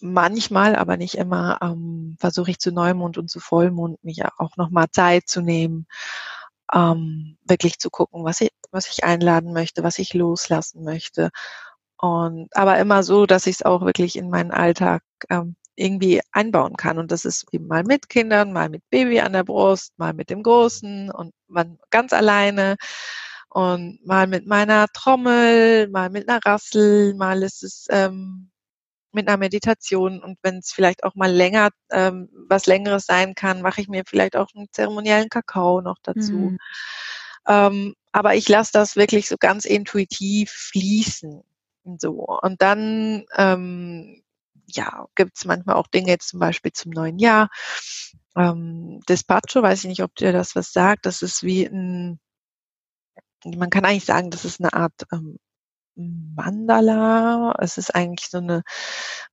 B: manchmal, aber nicht immer, ähm, versuche ich zu Neumond und zu Vollmond mich auch nochmal Zeit zu nehmen, ähm, wirklich zu gucken, was ich, was ich einladen möchte, was ich loslassen möchte. Und aber immer so, dass ich es auch wirklich in meinen Alltag ähm, irgendwie einbauen kann. Und das ist eben mal mit Kindern, mal mit Baby an der Brust, mal mit dem Großen und man ganz alleine und mal mit meiner Trommel, mal mit einer Rassel, mal ist es ähm, mit einer Meditation und wenn es vielleicht auch mal länger, ähm, was längeres sein kann, mache ich mir vielleicht auch einen zeremoniellen Kakao noch dazu. Mhm. Ähm, aber ich lasse das wirklich so ganz intuitiv fließen. So. Und dann ähm, ja, gibt es manchmal auch Dinge jetzt zum Beispiel zum neuen Jahr. Ähm, Despacho, weiß ich nicht, ob dir das was sagt. Das ist wie ein, man kann eigentlich sagen, das ist eine Art ähm, Mandala. Es ist eigentlich so eine,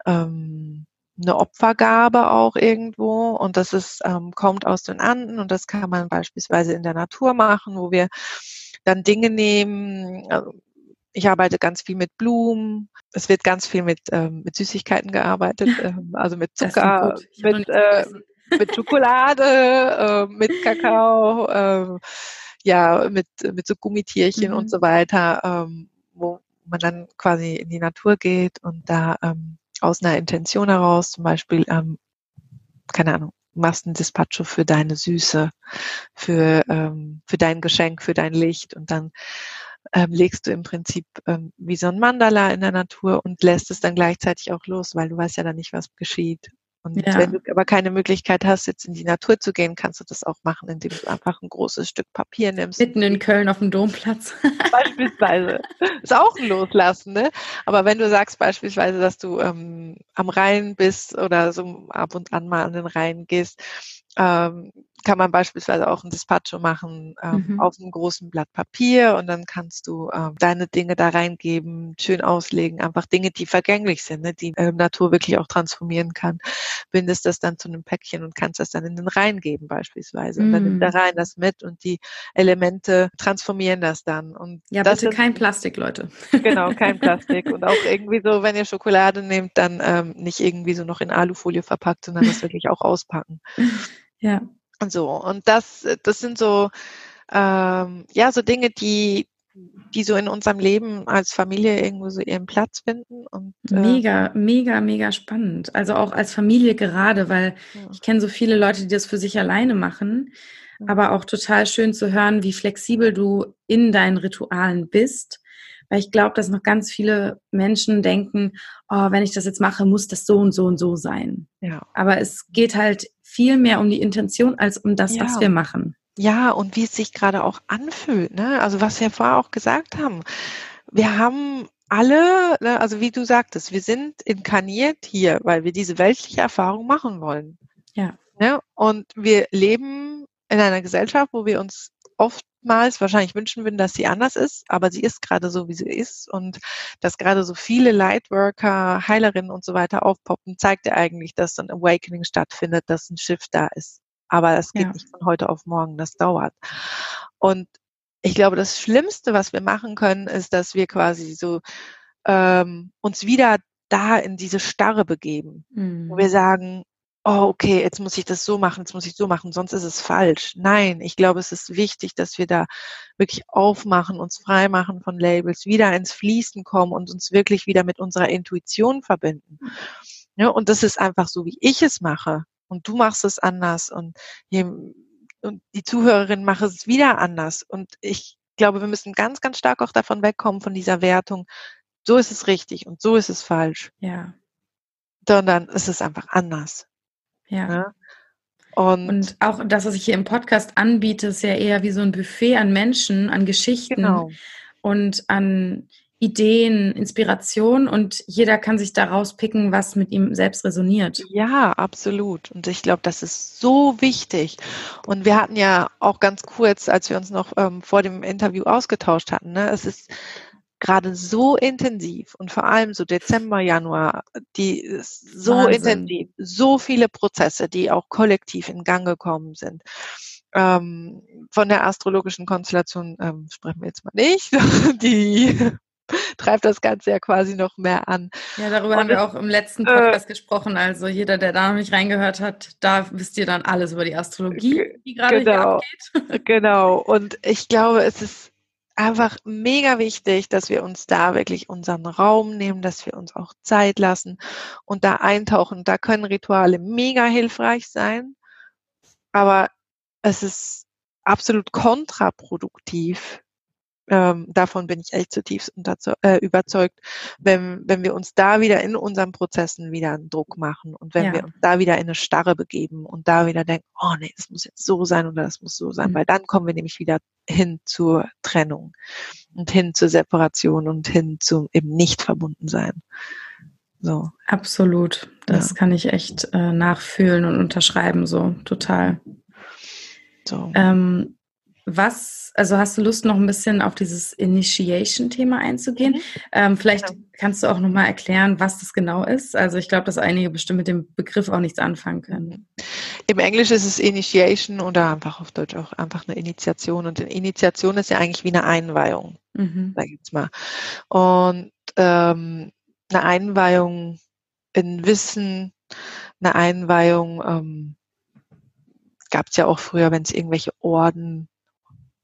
B: ähm, eine Opfergabe auch irgendwo und das ist, ähm, kommt aus den Anden und das kann man beispielsweise in der Natur machen, wo wir dann Dinge nehmen. Also ich arbeite ganz viel mit Blumen. Es wird ganz viel mit, ähm, mit Süßigkeiten gearbeitet, [LAUGHS] ähm, also mit Zucker, mit, äh, [LAUGHS] mit Schokolade, äh, mit Kakao, äh, ja, mit, mit so Gummitierchen mhm. und so weiter, ähm, wo, man dann quasi in die Natur geht und da ähm, aus einer Intention heraus, zum Beispiel, ähm, keine Ahnung, machst ein Dispatcho für deine Süße, für, ähm, für dein Geschenk, für dein Licht und dann ähm, legst du im Prinzip ähm, wie so ein Mandala in der Natur und lässt es dann gleichzeitig auch los, weil du weißt ja dann nicht, was geschieht. Und ja. wenn du aber keine Möglichkeit hast, jetzt in die Natur zu gehen, kannst du das auch machen, indem du einfach ein großes Stück Papier nimmst.
A: Mitten in Köln auf dem Domplatz. [LAUGHS]
B: beispielsweise. Ist auch ein Loslassen, ne? Aber wenn du sagst beispielsweise, dass du ähm, am Rhein bist oder so ab und an mal an den Rhein gehst, ähm, kann man beispielsweise auch ein Dispatcho machen ähm, mhm. auf einem großen Blatt Papier und dann kannst du ähm, deine Dinge da reingeben, schön auslegen, einfach Dinge, die vergänglich sind, ne, die ähm, Natur wirklich auch transformieren kann. Bindest das dann zu einem Päckchen und kannst das dann in den Rhein geben beispielsweise. Mhm. Und dann nimmt der mhm. Rhein das mit und die Elemente transformieren das dann. Und
A: ja,
B: das
A: bitte ist, kein Plastik, Leute.
B: Genau, kein [LAUGHS] Plastik. und auch irgendwie so, wenn ihr Schokolade nehmt, dann ähm, nicht irgendwie so noch in Alufolie verpackt, sondern das wirklich auch auspacken.
A: Ja.
B: Und so. Und das, das sind so, ähm, ja, so Dinge, die, die so in unserem Leben als Familie irgendwo so ihren Platz finden. Und,
A: äh, mega, mega, mega spannend. Also auch als Familie gerade, weil ja. ich kenne so viele Leute, die das für sich alleine machen. Aber auch total schön zu hören, wie flexibel du in deinen Ritualen bist. Weil ich glaube, dass noch ganz viele Menschen denken, oh, wenn ich das jetzt mache, muss das so und so und so sein. Ja. Aber es geht halt viel mehr um die Intention als um das, ja. was wir machen.
B: Ja, und wie es sich gerade auch anfühlt. Ne? Also was wir vorher auch gesagt haben. Wir haben alle, ne, also wie du sagtest, wir sind inkarniert hier, weil wir diese weltliche Erfahrung machen wollen.
A: Ja.
B: Ne? Und wir leben in einer Gesellschaft, wo wir uns oftmals wahrscheinlich wünschen würden, dass sie anders ist, aber sie ist gerade so, wie sie ist. Und dass gerade so viele Lightworker, Heilerinnen und so weiter aufpoppen, zeigt ja eigentlich, dass so ein Awakening stattfindet, dass ein Shift da ist. Aber es geht ja. nicht von heute auf morgen, das dauert. Und ich glaube, das Schlimmste, was wir machen können, ist, dass wir quasi so ähm, uns wieder da in diese Starre begeben, mhm. wo wir sagen, oh, okay, jetzt muss ich das so machen, jetzt muss ich so machen, sonst ist es falsch. Nein, ich glaube, es ist wichtig, dass wir da wirklich aufmachen, uns frei machen von Labels, wieder ins Fließen kommen und uns wirklich wieder mit unserer Intuition verbinden. Ja, und das ist einfach so, wie ich es mache. Und du machst es anders und, hier, und die Zuhörerin macht es wieder anders. Und ich glaube, wir müssen ganz, ganz stark auch davon wegkommen, von dieser Wertung. So ist es richtig und so ist es falsch.
A: Ja.
B: Sondern es ist einfach anders.
A: Ja. Ne? Und, und, auch das, was ich hier im Podcast anbiete, ist ja eher wie so ein Buffet an Menschen, an Geschichten genau. und an Ideen, Inspiration und jeder kann sich daraus picken, was mit ihm selbst resoniert.
B: Ja, absolut. Und ich glaube, das ist so wichtig. Und wir hatten ja auch ganz kurz, als wir uns noch ähm, vor dem Interview ausgetauscht hatten, ne, es ist gerade so intensiv und vor allem so Dezember, Januar, die so Wahnsinn. intensiv, so viele Prozesse, die auch kollektiv in Gang gekommen sind. Ähm, von der astrologischen Konstellation ähm, sprechen wir jetzt mal nicht. [LAUGHS] Die [LAUGHS] treibt das Ganze ja quasi noch mehr an.
A: Ja, darüber und haben wir auch im letzten äh, Podcast äh, gesprochen. Also jeder, der da noch nicht reingehört hat, da wisst ihr dann alles über die Astrologie, die gerade
B: genau,
A: hier
B: abgeht. [LAUGHS] Genau. Und ich glaube, es ist einfach mega wichtig, dass wir uns da wirklich unseren Raum nehmen, dass wir uns auch Zeit lassen und da eintauchen. Da können Rituale mega hilfreich sein, aber es ist absolut kontraproduktiv, ähm, davon bin ich echt zutiefst äh, überzeugt, wenn, wenn wir uns da wieder in unseren Prozessen wieder einen Druck machen und wenn ja. wir uns da wieder in eine Starre begeben und da wieder denken, oh nee, das muss jetzt so sein oder das muss so sein, mhm. weil dann kommen wir nämlich wieder hin zur Trennung und hin zur Separation und hin zum eben nicht verbunden sein.
A: So. Absolut. Das ja. kann ich echt äh, nachfühlen und unterschreiben, so total. So. Ähm, was, also hast du Lust, noch ein bisschen auf dieses Initiation-Thema einzugehen? Mhm. Ähm, vielleicht genau. kannst du auch nochmal erklären, was das genau ist. Also ich glaube, dass einige bestimmt mit dem Begriff auch nichts anfangen können.
B: Im Englisch ist es Initiation oder einfach auf Deutsch auch einfach eine Initiation. Und eine Initiation ist ja eigentlich wie eine Einweihung, mhm. sag ich jetzt mal. Und ähm, eine Einweihung in Wissen, eine Einweihung ähm, gab es ja auch früher, wenn es irgendwelche Orden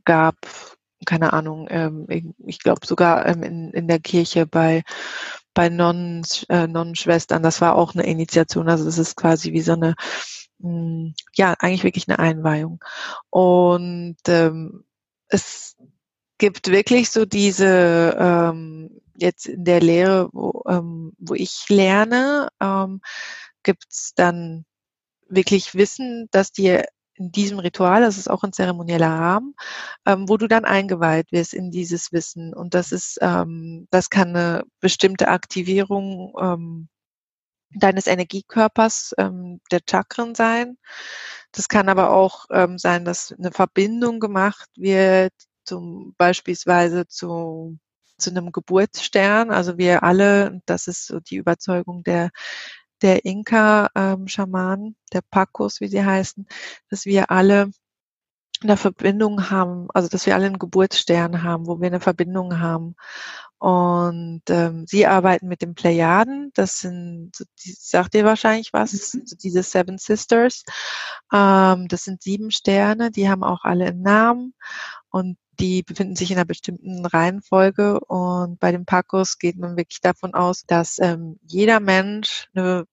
B: gab, keine Ahnung, ähm, ich glaube sogar ähm, in, in der Kirche bei, bei Nonnen, äh, Nonnenschwestern, das war auch eine Initiation, also das ist quasi wie so eine, mh, hm, ja, eigentlich wirklich eine Einweihung. Und ähm, es gibt wirklich so diese, ähm, jetzt in der Lehre, wo, ähm, wo ich lerne, ähm, gibt es dann wirklich Wissen, dass dir in diesem Ritual, das ist auch ein zeremonieller Rahmen, ähm, wo du dann eingeweiht wirst in dieses Wissen. Und das ist, ähm, das kann eine bestimmte Aktivierung ähm, deines Energiekörpers, ähm, der Chakren sein. Das kann aber auch ähm, sein, dass eine Verbindung gemacht wird, zum beispielsweise zu zu einem Geburtsstern. Also wir alle, das ist so die Überzeugung der der Inka-Schamanen, ähm, der Pacos, wie sie heißen, dass wir alle eine Verbindung haben, also dass wir alle einen Geburtsstern haben, wo wir eine Verbindung haben. Und ähm, sie arbeiten mit den Plejaden, das sind, die, sagt ihr wahrscheinlich was, mhm. diese Seven Sisters. Ähm, das sind sieben Sterne, die haben auch alle einen Namen und die befinden sich in einer bestimmten Reihenfolge. Und bei den Pacos geht man wirklich davon aus, dass ähm, jeder Mensch eine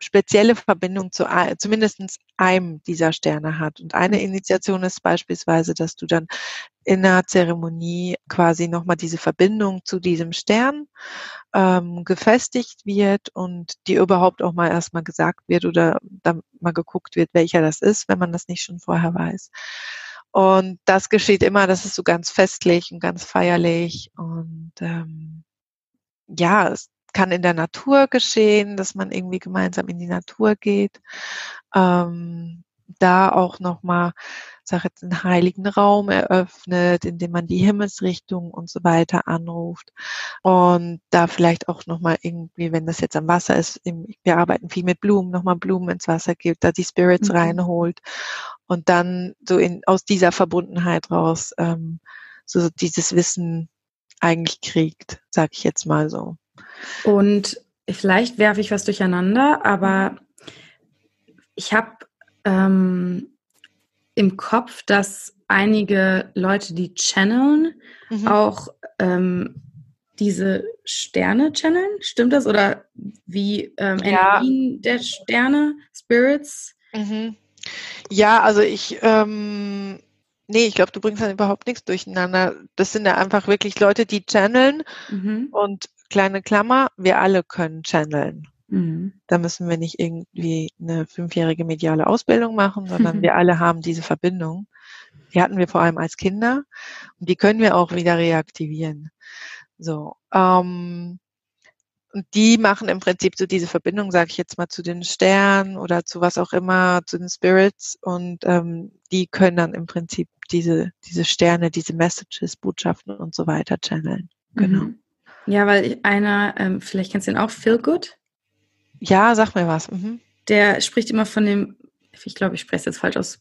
B: spezielle Verbindung zu zumindest einem dieser Sterne hat. Und eine mhm. Initiation ist beispielsweise, dass du dann in einer Zeremonie quasi nochmal diese Verbindung zu diesem Stern ähm, gefestigt wird und die überhaupt auch mal erstmal gesagt wird oder dann mal geguckt wird, welcher das ist, wenn man das nicht schon vorher weiß. Und das geschieht immer, das ist so ganz festlich und ganz feierlich und ähm, ja, es kann in der Natur geschehen, dass man irgendwie gemeinsam in die Natur geht. Ähm, da auch nochmal, sag jetzt, einen heiligen Raum eröffnet, indem man die Himmelsrichtung und so weiter anruft. Und da vielleicht auch nochmal irgendwie, wenn das jetzt am Wasser ist, wir arbeiten viel mit Blumen, nochmal Blumen ins Wasser gibt, da die Spirits mhm. reinholt und dann so in, aus dieser Verbundenheit raus ähm, so dieses Wissen eigentlich kriegt, sag ich jetzt mal so.
A: Und vielleicht werfe ich was durcheinander, aber ich habe ähm, im Kopf, dass einige Leute, die channeln, mhm. auch ähm, diese Sterne channeln. Stimmt das? Oder wie ähm, Energien ja. der Sterne, Spirits?
B: Mhm. Ja, also ich, ähm, nee, ich glaube, du bringst dann überhaupt nichts durcheinander. Das sind ja einfach wirklich Leute, die channeln mhm. und kleine Klammer, wir alle können channeln. Mhm. Da müssen wir nicht irgendwie eine fünfjährige mediale Ausbildung machen, sondern [LAUGHS] wir alle haben diese Verbindung. Die hatten wir vor allem als Kinder und die können wir auch wieder reaktivieren. So, ähm, und die machen im Prinzip so diese Verbindung, sage ich jetzt mal, zu den Sternen oder zu was auch immer, zu den Spirits. Und ähm, die können dann im Prinzip diese, diese Sterne, diese Messages, Botschaften und so weiter channeln. Genau. Mhm.
A: Ja, weil einer, ähm, vielleicht kennst du ihn auch, Feel Good.
B: Ja, sag mir was. Mhm.
A: Der spricht immer von dem, ich glaube, ich spreche es jetzt falsch aus,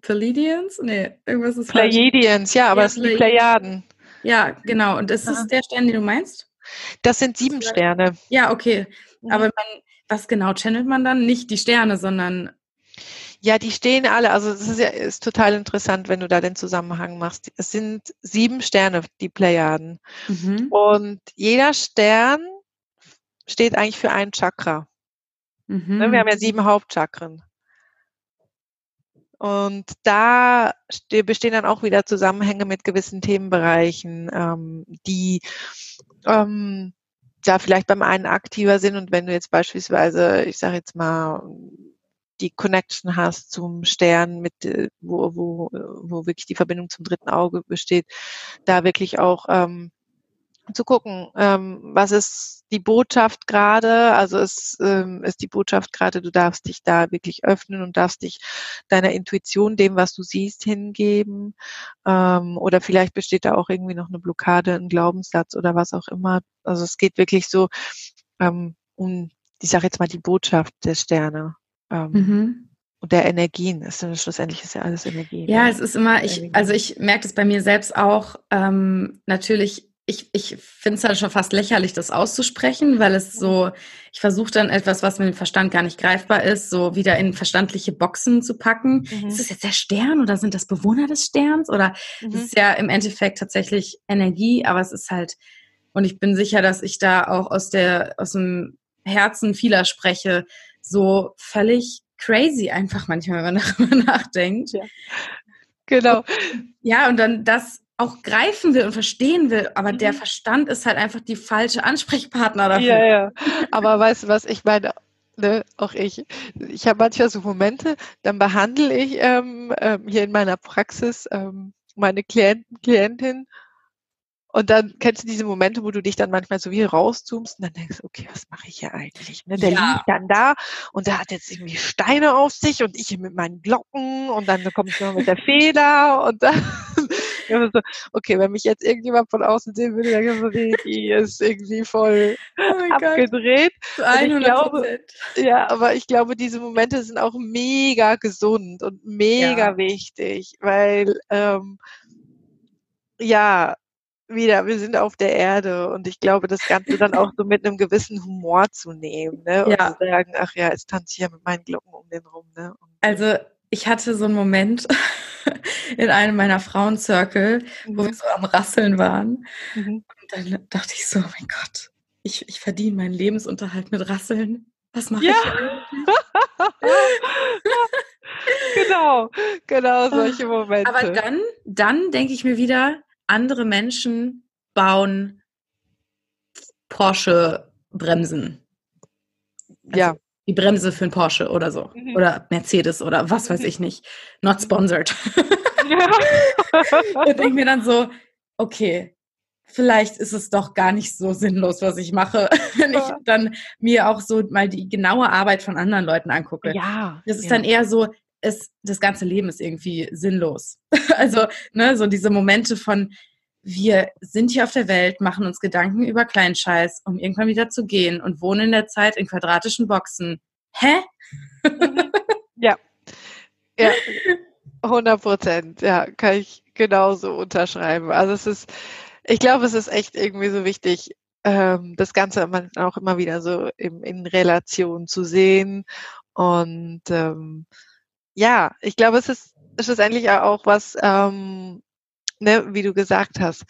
A: Pleiadians? Nee, irgendwas ist
B: Pleiadians, ja, aber ja, es sind die Plejaden.
A: Ja, genau. Und ist das der Stern, den du meinst?
B: Das sind sieben Sterne.
A: Ja, okay. Mhm. Aber man, was genau channelt man dann? Nicht die Sterne, sondern.
B: Ja, die stehen alle. Also es ist ja ist total interessant, wenn du da den Zusammenhang machst. Es sind sieben Sterne, die Plejaden. Mhm. Und jeder Stern steht eigentlich für ein Chakra. Mhm. Ne, wir haben ja sieben Hauptchakren. Und da bestehen dann auch wieder Zusammenhänge mit gewissen Themenbereichen, ähm, die ähm, da vielleicht beim einen aktiver sind. Und wenn du jetzt beispielsweise, ich sage jetzt mal, die Connection hast zum Stern, mit äh, wo, wo, wo wirklich die Verbindung zum dritten Auge besteht, da wirklich auch ähm, zu gucken, ähm, was ist die Botschaft gerade, also es ähm, ist die Botschaft gerade, du darfst dich da wirklich öffnen und darfst dich deiner Intuition, dem, was du siehst, hingeben. Ähm, oder vielleicht besteht da auch irgendwie noch eine Blockade, ein Glaubenssatz oder was auch immer. Also es geht wirklich so ähm, um, ich sage jetzt mal, die Botschaft der Sterne. Ähm, mhm und der Energien. Ist schlussendlich ist ja alles Energie.
A: Ja, ne? es ist immer, ich, also ich merke das bei mir selbst auch. Ähm, natürlich ich, ich finde es halt schon fast lächerlich, das auszusprechen, weil es so, ich versuche dann etwas, was mit dem Verstand gar nicht greifbar ist, so wieder in verstandliche Boxen zu packen. Mhm. Ist das jetzt der Stern oder sind das Bewohner des Sterns? Oder mhm. es ist ja im Endeffekt tatsächlich Energie, aber es ist halt, und ich bin sicher, dass ich da auch aus der, aus dem Herzen vieler spreche, so völlig crazy einfach manchmal, wenn man [LAUGHS] darüber nachdenkt. Ja.
B: Genau.
A: Ja, und dann das auch greifen will und verstehen will, aber mhm. der Verstand ist halt einfach die falsche Ansprechpartner dafür.
B: Ja, ja. [LAUGHS] Aber weißt du was, ich meine, ne, auch ich, ich habe manchmal so Momente, dann behandle ich ähm, ähm, hier in meiner Praxis ähm, meine Klienten, Klientin und dann kennst du diese Momente, wo du dich dann manchmal so wie rauszoomst und dann denkst, okay, was mache ich hier eigentlich? Ne? Der ja. liegt dann da und der hat jetzt irgendwie Steine auf sich und ich mit meinen Glocken und dann komme ich noch mit der Feder und dann [LAUGHS] so, okay, wenn mich jetzt irgendjemand von außen sehen würde, dann so, die, die ist irgendwie voll oh abgedreht.
A: Zu 100 glaube,
B: Ja, aber ich glaube, diese Momente sind auch mega gesund und mega ja. wichtig, weil ähm, ja, wieder, wir sind auf der Erde und ich glaube, das Ganze dann auch so mit einem gewissen Humor zu nehmen, ne? Und ja. zu sagen, ach ja, jetzt tanze ich ja mit meinen Glocken um den rum, ne? Und
A: also ich hatte so einen Moment [LAUGHS] in einem meiner Frauencircle, mhm. wo wir so am Rasseln waren. Mhm. Und dann dachte ich so, oh mein Gott, ich, ich verdiene meinen Lebensunterhalt mit Rasseln. Was mache ja.
B: ich [LAUGHS] genau, genau [LAUGHS] solche Momente.
A: Aber dann, dann denke ich mir wieder, andere Menschen bauen Porsche-Bremsen. Also ja. Die Bremse für ein Porsche oder so. Mhm. Oder Mercedes oder was weiß ich nicht. Not sponsored. Ja. [LAUGHS] und denke mir dann so, okay, vielleicht ist es doch gar nicht so sinnlos, was ich mache, [LAUGHS] wenn ich dann mir auch so mal die genaue Arbeit von anderen Leuten angucke.
B: Ja.
A: Das ist
B: ja.
A: dann eher so, es, das ganze Leben ist irgendwie sinnlos. [LAUGHS] also, ne, so diese Momente von, wir sind hier auf der Welt, machen uns Gedanken über Kleinscheiß, um irgendwann wieder zu gehen und wohnen in der Zeit in quadratischen Boxen. Hä?
B: ja. Ja. 100 Prozent. Ja, kann ich genauso unterschreiben. Also es ist, ich glaube, es ist echt irgendwie so wichtig, ähm, das Ganze auch immer wieder so in, in Relation zu sehen und ähm, ja, ich glaube, es ist, es ist eigentlich auch was, ähm, ne, wie du gesagt hast.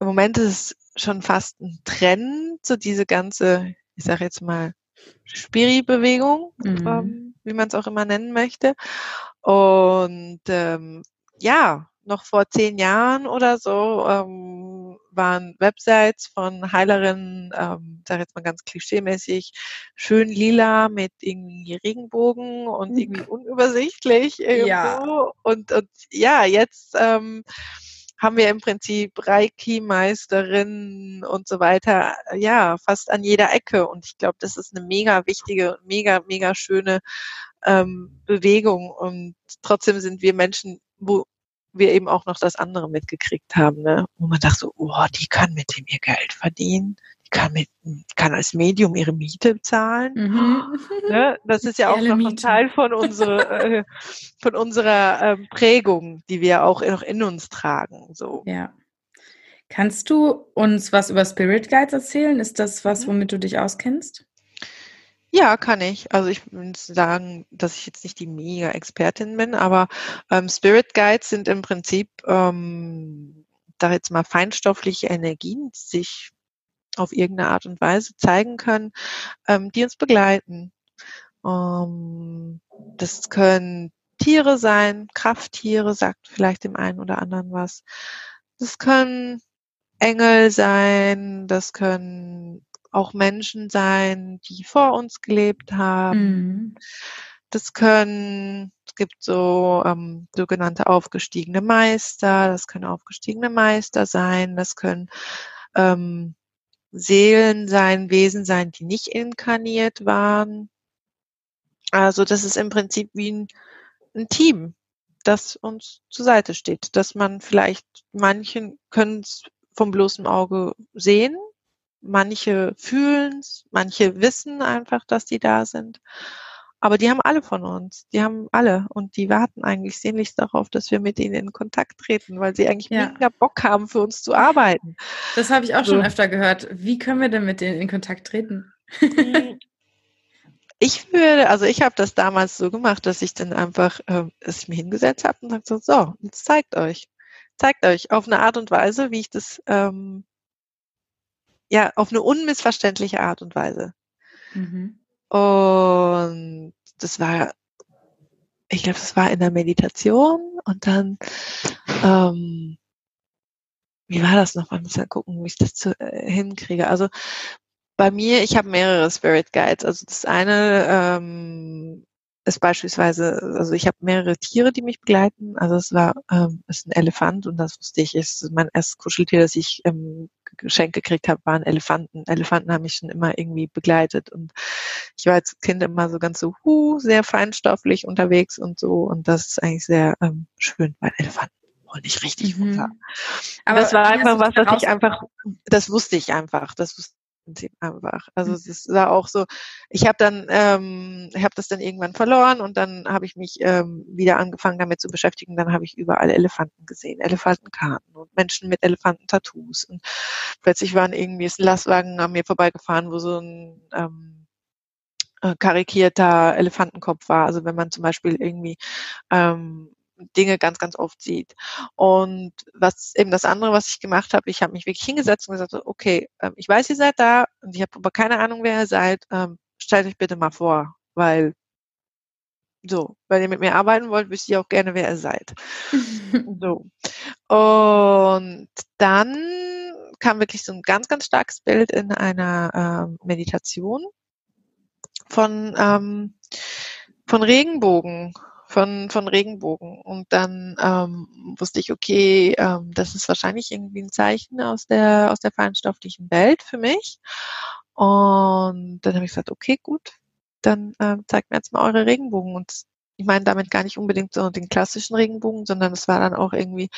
B: Im Moment ist es schon fast ein Trend, so diese ganze, ich sage jetzt mal, Spiri-Bewegung, mhm. ähm, wie man es auch immer nennen möchte. Und ähm, ja, noch vor zehn Jahren oder so ähm, waren Websites von Heilerinnen, ähm, sag jetzt mal ganz klischeemäßig, schön lila mit irgendwie Regenbogen und hm. irgendwie unübersichtlich irgendwo. Ja. Und, und ja, jetzt ähm, haben wir im Prinzip Reiki-Meisterinnen und so weiter, ja, fast an jeder Ecke. Und ich glaube, das ist eine mega wichtige, mega, mega schöne ähm, Bewegung. Und trotzdem sind wir Menschen, wo wir eben auch noch das andere mitgekriegt haben, ne? wo man dachte so, oh, die kann mit dem ihr Geld verdienen, die kann mit, kann als Medium ihre Miete zahlen. Mhm. [GASPS] Ne? Das ist ja auch noch ein Teil von unserer, äh, von unserer ähm, Prägung, die wir auch noch in uns tragen. So.
A: Ja. Kannst du uns was über Spirit Guides erzählen? Ist das was, womit du dich auskennst?
B: Ja, kann ich. Also ich würde sagen, dass ich jetzt nicht die Mega-Expertin bin, aber ähm, Spirit Guides sind im Prinzip, ähm, da jetzt mal feinstoffliche Energien, die sich auf irgendeine Art und Weise zeigen können, ähm, die uns begleiten. Ähm, das können Tiere sein, Krafttiere, sagt vielleicht dem einen oder anderen was. Das können Engel sein, das können auch Menschen sein, die vor uns gelebt haben. Mhm. Das können, es gibt so ähm, sogenannte aufgestiegene Meister, das können aufgestiegene Meister sein, das können ähm, Seelen sein, Wesen sein, die nicht inkarniert waren. Also das ist im Prinzip wie ein, ein Team, das uns zur Seite steht, dass man vielleicht, manchen können es vom bloßen Auge sehen, Manche fühlen es, manche wissen einfach, dass die da sind. Aber die haben alle von uns. Die haben alle. Und die warten eigentlich sehnlichst darauf, dass wir mit ihnen in Kontakt treten, weil sie eigentlich ja. mega Bock haben, für uns zu arbeiten.
A: Das habe ich auch so. schon öfter gehört. Wie können wir denn mit denen in Kontakt treten?
B: Hm. Ich würde, also ich habe das damals so gemacht, dass ich dann einfach, äh, dass ich mir hingesetzt habe und sagte, so, jetzt zeigt euch. Zeigt euch auf eine Art und Weise, wie ich das ähm, ja, auf eine unmissverständliche Art und Weise. Mhm. Und das war, ich glaube, das war in der Meditation und dann, ähm, wie war das noch? Man muss ja gucken, wie ich das zu, äh, hinkriege. Also bei mir, ich habe mehrere Spirit Guides. Also das eine ähm, ist beispielsweise, also ich habe mehrere Tiere, die mich begleiten. Also es war, ähm, ist ein Elefant und das wusste ich, ist mein erstes Kuscheltier, das ich ähm, geschenkt gekriegt habe, waren Elefanten. Elefanten haben mich schon immer irgendwie begleitet und ich war als Kind immer so ganz so huh, sehr feinstofflich unterwegs und so und das ist eigentlich sehr ähm, schön, weil Elefanten wollen nicht richtig mhm. runter. Aber das war einfach was, was ich einfach, das wusste ich einfach, das wusste Prinzip einfach. Also mhm. es war auch so, ich habe dann, ähm, ich habe das dann irgendwann verloren und dann habe ich mich ähm, wieder angefangen damit zu beschäftigen. Dann habe ich überall Elefanten gesehen, Elefantenkarten und Menschen mit Elefanten-Tattoos. Und plötzlich waren irgendwie ist ein Lastwagen an mir vorbeigefahren, wo so ein ähm, äh, karikierter Elefantenkopf war. Also wenn man zum Beispiel irgendwie ähm, Dinge ganz, ganz oft sieht. Und was eben das andere, was ich gemacht habe, ich habe mich wirklich hingesetzt und gesagt, okay, ähm, ich weiß, ihr seid da und ich habe aber keine Ahnung, wer ihr seid. Ähm, stellt euch bitte mal vor, weil so, wenn ihr mit mir arbeiten wollt, wüsste ich auch gerne, wer ihr seid. [LAUGHS] so. Und dann kam wirklich so ein ganz, ganz starkes Bild in einer ähm, Meditation von, ähm, von Regenbogen von, von Regenbogen. Und dann ähm, wusste ich, okay, ähm, das ist wahrscheinlich irgendwie ein Zeichen aus der, aus der feinstofflichen Welt für mich. Und dann habe ich gesagt, okay, gut, dann ähm, zeigt mir jetzt mal eure Regenbogen. Und ich meine damit gar nicht unbedingt so den klassischen Regenbogen, sondern es war dann auch irgendwie,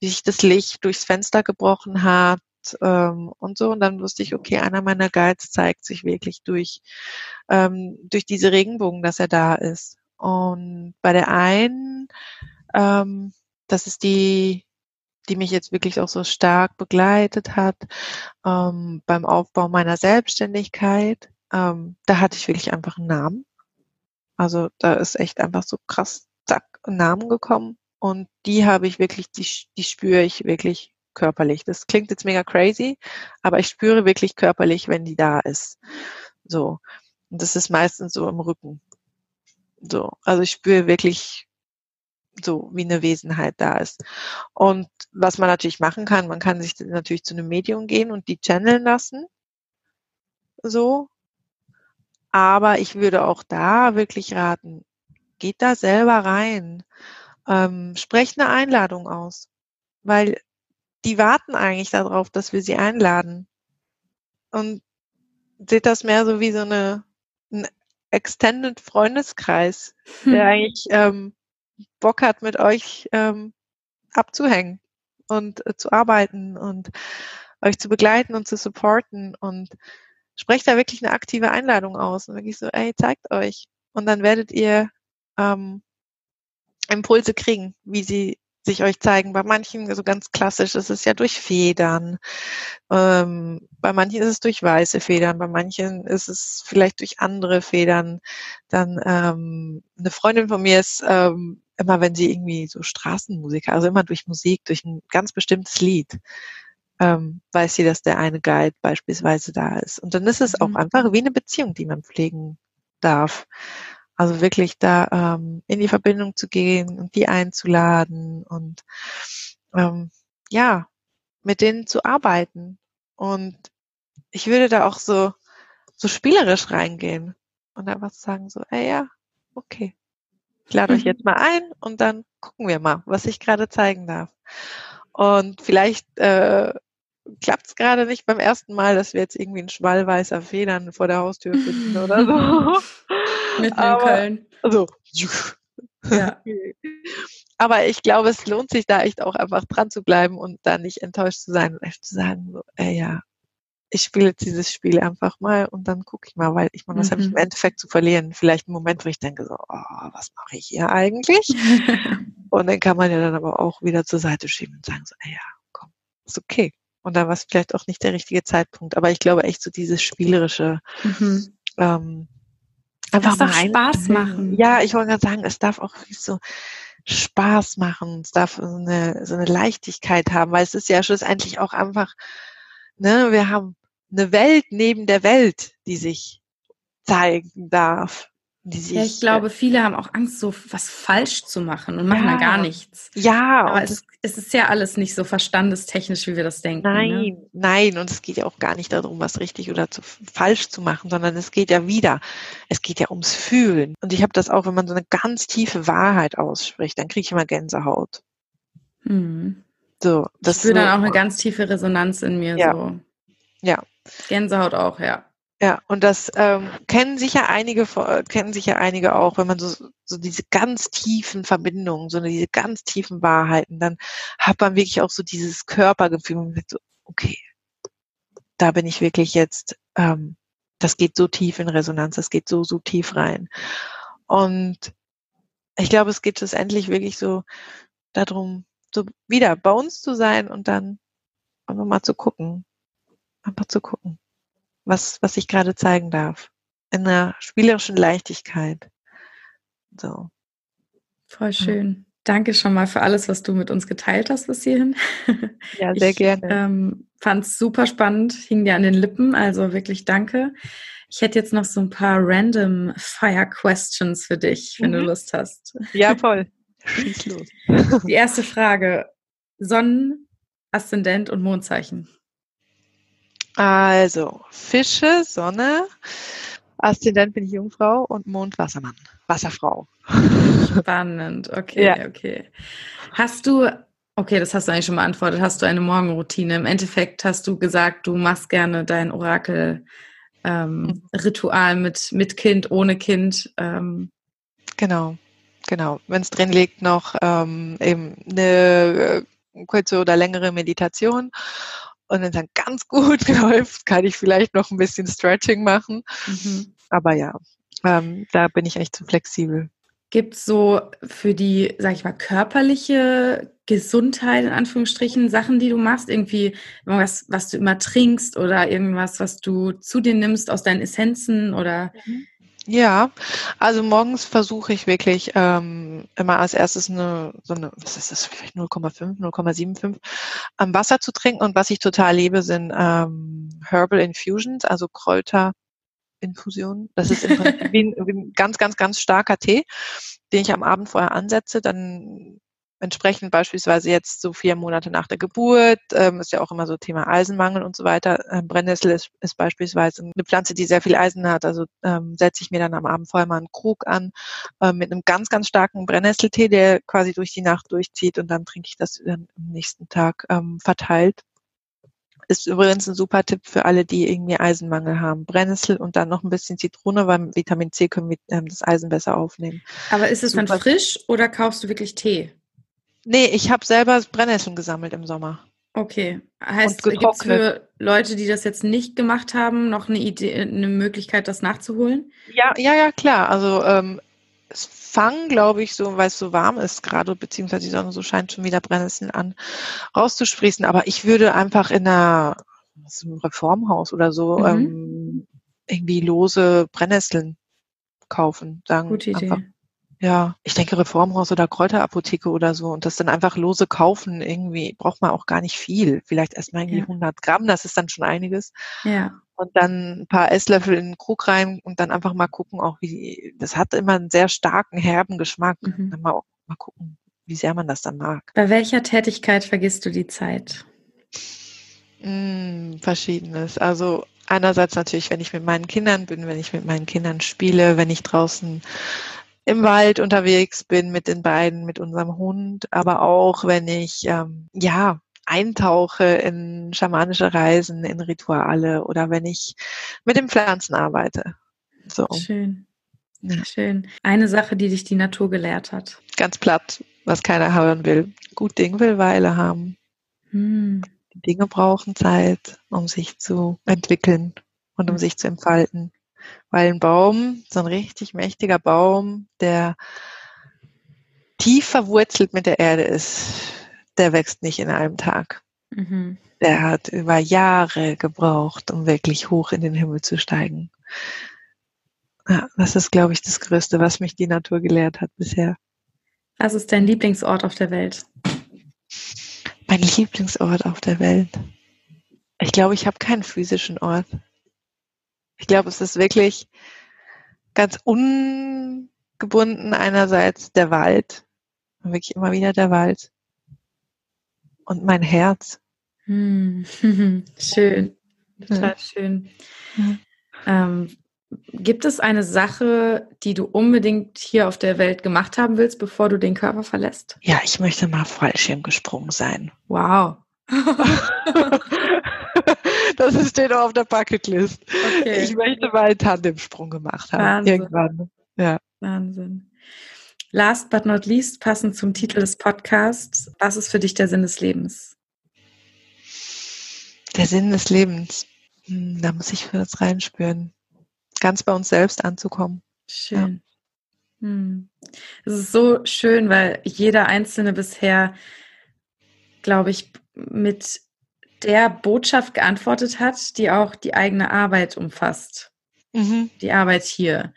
B: wie sich das Licht durchs Fenster gebrochen hat ähm, und so. Und dann wusste ich, okay, einer meiner Guides zeigt sich wirklich durch, ähm, durch diese Regenbogen, dass er da ist. Und bei der einen, ähm, das ist die, die mich jetzt wirklich auch so stark begleitet hat ähm, beim Aufbau meiner Selbstständigkeit. Ähm, da hatte ich wirklich einfach einen Namen. Also da ist echt einfach so krass, zack, ein Namen gekommen. Und die habe ich wirklich, die, die spüre ich wirklich körperlich. Das klingt jetzt mega crazy, aber ich spüre wirklich körperlich, wenn die da ist. So. Und das ist meistens so im Rücken. So, also ich spüre wirklich so, wie eine Wesenheit da ist. Und was man natürlich machen kann, man kann sich natürlich zu einem Medium gehen und die channeln lassen. So. Aber ich würde auch da wirklich raten, geht da selber rein. Ähm, sprecht eine Einladung aus. Weil die warten eigentlich darauf, dass wir sie einladen. Und seht das mehr so wie so eine, ein Extended Freundeskreis, hm. der eigentlich ähm, Bock hat, mit euch ähm, abzuhängen und äh, zu arbeiten und euch zu begleiten und zu supporten und sprecht da wirklich eine aktive Einladung aus und wirklich so, ey, zeigt euch. Und dann werdet ihr ähm, Impulse kriegen, wie sie sich euch zeigen. Bei manchen, so ganz klassisch, ist es ja durch Federn. Ähm, bei manchen ist es durch weiße Federn, bei manchen ist es vielleicht durch andere Federn. Dann ähm, eine Freundin von mir ist ähm, immer, wenn sie irgendwie so Straßenmusiker, also immer durch Musik, durch ein ganz bestimmtes Lied, ähm, weiß sie, dass der eine Guide beispielsweise da ist. Und dann ist es auch mhm. einfach wie eine Beziehung, die man pflegen darf. Also wirklich da ähm, in die Verbindung zu gehen und die einzuladen und ähm, ja, mit denen zu arbeiten. Und ich würde da auch so, so spielerisch reingehen und einfach sagen so, ey ja, okay, ich lade mhm. euch jetzt mal ein und dann gucken wir mal, was ich gerade zeigen darf. Und vielleicht äh, klappt es gerade nicht beim ersten Mal, dass wir jetzt irgendwie einen Schwall weißer Federn vor der Haustür finden oder so. [LAUGHS]
A: Mitten in Köln.
B: Also, ja. [LAUGHS] Aber ich glaube, es lohnt sich da echt auch einfach dran zu bleiben und da nicht enttäuscht zu sein und echt zu sagen, so, ey, ja, ich spiele jetzt dieses Spiel einfach mal und dann gucke ich mal, weil ich meine, was mhm. habe ich im mhm. Endeffekt zu verlieren? Vielleicht ein Moment, wo ich denke so, oh, was mache ich hier eigentlich? [LAUGHS] und dann kann man ja dann aber auch wieder zur Seite schieben und sagen so, ey, ja, komm, ist okay. Und da war es vielleicht auch nicht der richtige Zeitpunkt. Aber ich glaube echt so dieses spielerische, mhm. ähm,
A: Einfach das darf Spaß machen.
B: Ja, ich wollte gerade sagen, es darf auch so Spaß machen. Es darf so eine, so eine Leichtigkeit haben, weil es ist ja schlussendlich auch einfach, ne, wir haben eine Welt neben der Welt, die sich zeigen darf
A: ja, ich glaube, viele haben auch Angst, so was falsch zu machen und machen ja. dann gar nichts.
B: Ja.
A: Aber es, es, ist ja alles nicht so verstandestechnisch, wie wir das denken.
B: Ne? Nein, ne? nein. Und es geht ja auch gar nicht darum, was richtig oder zu, falsch zu machen, sondern es geht ja wieder, es geht ja ums Fühlen. Und ich habe das auch, wenn man so eine ganz tiefe Wahrheit ausspricht, dann kriege ich immer Gänsehaut.
A: Hm. So, das ich spüre so, dann auch eine ganz tiefe Resonanz in mir.
B: Ja.
A: So.
B: Ja.
A: Gänsehaut auch, ja.
B: Ja, und das ähm, kennen sicher einige, kennen sicher einige auch, wenn man so, so diese ganz tiefen Verbindungen, so diese ganz tiefen Wahrheiten, dann hat man wirklich auch so dieses Körpergefühl, so, okay, da bin ich wirklich jetzt, ähm, das geht so tief in Resonanz, das geht so, so tief rein. Und ich glaube, es geht schlussendlich wirklich so darum, so wieder bei uns zu sein und dann einfach mal zu gucken, einfach zu gucken was, was ich gerade zeigen darf. In einer spielerischen Leichtigkeit. So.
A: Voll schön. Ja. Danke schon mal für alles, was du mit uns geteilt hast bis hierhin.
B: Ja, [LAUGHS] sehr
A: ich,
B: gerne.
A: Ähm, Fand es super spannend, hing dir an den Lippen, also wirklich danke. Ich hätte jetzt noch so ein paar random Fire Questions für dich, wenn mhm. du Lust hast.
B: Ja, [LAUGHS] voll. Schieß los.
A: Die erste Frage: Sonnen, Aszendent und Mondzeichen.
B: Also, Fische, Sonne, Aszendent bin ich Jungfrau und Mond Wassermann, Wasserfrau.
A: Spannend, okay, ja. okay. Hast du, okay, das hast du eigentlich schon beantwortet, hast du eine Morgenroutine? Im Endeffekt hast du gesagt, du machst gerne dein Orakel. Ähm, mhm. Ritual mit, mit Kind, ohne Kind. Ähm.
B: Genau, genau. Wenn es drin liegt, noch ähm, eben eine äh, kurze oder längere Meditation und wenn es dann ganz gut [LAUGHS] läuft, kann ich vielleicht noch ein bisschen Stretching machen. Mhm. Aber ja, ähm, da bin ich echt zu flexibel.
A: Gibt es so für die, sag ich mal, körperliche Gesundheit in Anführungsstrichen Sachen, die du machst? Irgendwie irgendwas, was du immer trinkst oder irgendwas, was du zu dir nimmst aus deinen Essenzen oder? Mhm.
B: Ja, also morgens versuche ich wirklich ähm, immer als erstes eine, so eine, was ist das, vielleicht 0,5, 0,75 ähm, Wasser zu trinken. Und was ich total liebe, sind ähm, Herbal Infusions, also Kräuterinfusionen. Das ist im Prinzip [LAUGHS] wie ein, wie ein ganz, ganz, ganz starker Tee, den ich am Abend vorher ansetze. Dann entsprechend beispielsweise jetzt so vier Monate nach der Geburt, ähm, ist ja auch immer so Thema Eisenmangel und so weiter. Ähm, Brennnessel ist, ist beispielsweise eine Pflanze, die sehr viel Eisen hat. Also ähm, setze ich mir dann am Abend vorher mal einen Krug an ähm, mit einem ganz, ganz starken Brennnesseltee, der quasi durch die Nacht durchzieht und dann trinke ich das dann am nächsten Tag ähm, verteilt. Ist übrigens ein super Tipp für alle, die irgendwie Eisenmangel haben. Brennnessel und dann noch ein bisschen Zitrone, weil Vitamin C können wir ähm, das Eisen besser aufnehmen.
A: Aber ist es super. dann frisch oder kaufst du wirklich Tee?
B: Nee, ich habe selber Brennnesseln gesammelt im Sommer.
A: Okay. Heißt, gibt es für Leute, die das jetzt nicht gemacht haben, noch eine Idee, eine Möglichkeit, das nachzuholen?
B: Ja, ja, ja, klar. Also ähm, es fangen, glaube ich, so, weil es so warm ist gerade, beziehungsweise die Sonne so scheint, schon wieder Brennnesseln an, rauszusprießen. Aber ich würde einfach in einer einem Reformhaus oder so mhm. ähm, irgendwie lose Brennnesseln kaufen. Sagen,
A: Gute Idee.
B: Ja, ich denke Reformhaus oder Kräuterapotheke oder so und das dann einfach lose kaufen, irgendwie braucht man auch gar nicht viel. Vielleicht erstmal irgendwie ja. 100 Gramm, das ist dann schon einiges.
A: Ja
B: und dann ein paar Esslöffel in den Krug rein und dann einfach mal gucken, auch wie, das hat immer einen sehr starken, herben Geschmack. Mhm. Dann mal, mal gucken, wie sehr man das dann mag.
A: Bei welcher Tätigkeit vergisst du die Zeit?
B: Mm, verschiedenes. Also einerseits natürlich, wenn ich mit meinen Kindern bin, wenn ich mit meinen Kindern spiele, wenn ich draußen im Wald unterwegs bin mit den beiden, mit unserem Hund, aber auch wenn ich ähm, ja eintauche in schamanische Reisen, in Rituale oder wenn ich mit den Pflanzen arbeite.
A: So. Schön. Ja. Schön. Eine Sache, die dich die Natur gelehrt hat.
B: Ganz platt, was keiner hören will. Gut Ding will Weile haben. Hm. Die Dinge brauchen Zeit, um sich zu entwickeln und um hm. sich zu entfalten. Weil ein Baum, so ein richtig mächtiger Baum, der tief verwurzelt mit der Erde ist, der wächst nicht in einem Tag. Mhm. Der hat über Jahre gebraucht, um wirklich hoch in den Himmel zu steigen. Ja, das ist, glaube ich, das Größte, was mich die Natur gelehrt hat bisher.
A: Was ist dein Lieblingsort auf der Welt?
B: Mein Lieblingsort auf der Welt. Ich glaube, ich habe keinen physischen Ort. Ich glaube, es ist wirklich ganz ungebunden einerseits der Wald, wirklich immer wieder der Wald und mein Herz.
A: Hm. [LAUGHS] schön, total ja. schön. Ähm, gibt es eine Sache, die du unbedingt hier auf der Welt gemacht haben willst, bevor du den Körper verlässt?
B: Ja, ich möchte mal Fallschirm gesprungen sein.
A: Wow. [LAUGHS]
B: das steht auch auf der Bucketlist. Okay. Ich möchte mal einen Tandemsprung gemacht haben. Wahnsinn. Irgendwann. Ja.
A: Wahnsinn. Last but not least, passend zum Titel des Podcasts, was ist für dich der Sinn des Lebens?
B: Der Sinn des Lebens, hm, da muss ich für das reinspüren. Ganz bei uns selbst anzukommen.
A: Schön. Ja. Hm. Es ist so schön, weil jeder Einzelne bisher, glaube ich, mit der Botschaft geantwortet hat, die auch die eigene Arbeit umfasst. Mhm. Die Arbeit hier.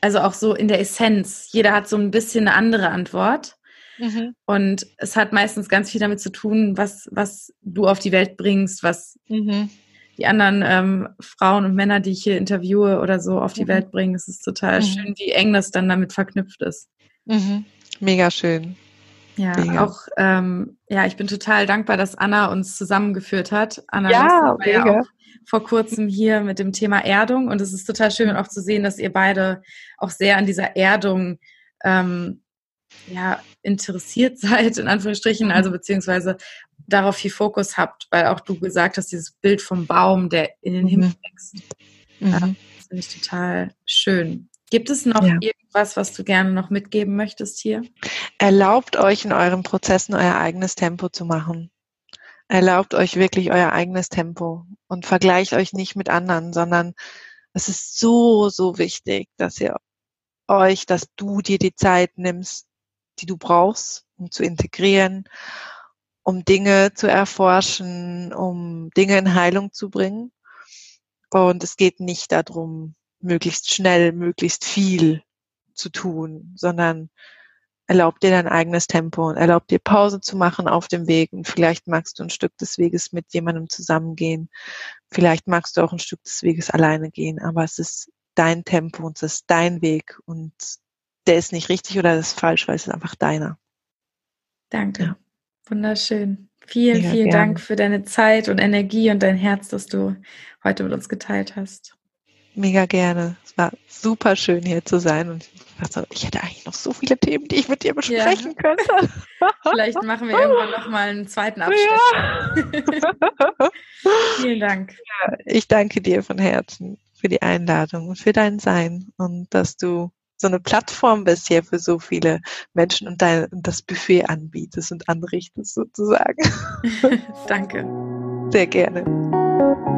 A: Also auch so in der Essenz. Jeder hat so ein bisschen eine andere Antwort. Mhm. Und es hat meistens ganz viel damit zu tun, was, was du auf die Welt bringst, was mhm. die anderen ähm, Frauen und Männer, die ich hier interviewe oder so, auf die mhm. Welt bringen. Es ist total mhm. schön, wie eng das dann damit verknüpft ist.
B: Mhm. Mega schön.
A: Ja, Mega. auch, ähm, ja, ich bin total dankbar, dass Anna uns zusammengeführt hat. Anna
B: ja, mega. Ja auch
A: vor kurzem hier mit dem Thema Erdung und es ist total schön auch zu sehen, dass ihr beide auch sehr an dieser Erdung ähm, ja, interessiert [LAUGHS] seid, in Anführungsstrichen, also beziehungsweise darauf viel Fokus habt, weil auch du gesagt hast, dieses Bild vom Baum, der in den Himmel mhm. wächst. Mhm. Ja, das finde ich total schön. Gibt es noch ja. irgendwas, was du gerne noch mitgeben möchtest hier?
B: Erlaubt euch in euren Prozessen euer eigenes Tempo zu machen. Erlaubt euch wirklich euer eigenes Tempo und vergleicht euch nicht mit anderen, sondern es ist so, so wichtig, dass ihr euch, dass du dir die Zeit nimmst, die du brauchst, um zu integrieren, um Dinge zu erforschen, um Dinge in Heilung zu bringen. Und es geht nicht darum, möglichst schnell, möglichst viel zu tun, sondern erlaubt dir dein eigenes Tempo und erlaubt dir Pause zu machen auf dem Weg und vielleicht magst du ein Stück des Weges mit jemandem zusammengehen. Vielleicht magst du auch ein Stück des Weges alleine gehen, aber es ist dein Tempo und es ist dein Weg und der ist nicht richtig oder das ist falsch, weil es ist einfach deiner.
A: Danke. Ja. Wunderschön. Vielen, ja, vielen gern. Dank für deine Zeit und Energie und dein Herz, das du heute mit uns geteilt hast.
B: Mega gerne. Es war super schön hier zu sein und ich, ich hätte eigentlich noch so viele Themen, die ich mit dir besprechen ja. könnte. [LAUGHS]
A: Vielleicht machen wir irgendwann noch mal einen zweiten Abschnitt. Ja. [LAUGHS] Vielen Dank.
B: Ja, ich danke dir von Herzen für die Einladung und für dein Sein und dass du so eine Plattform bist hier für so viele Menschen und dein, das Buffet anbietest und anrichtest sozusagen. [LAUGHS]
A: Danke.
B: Sehr gerne.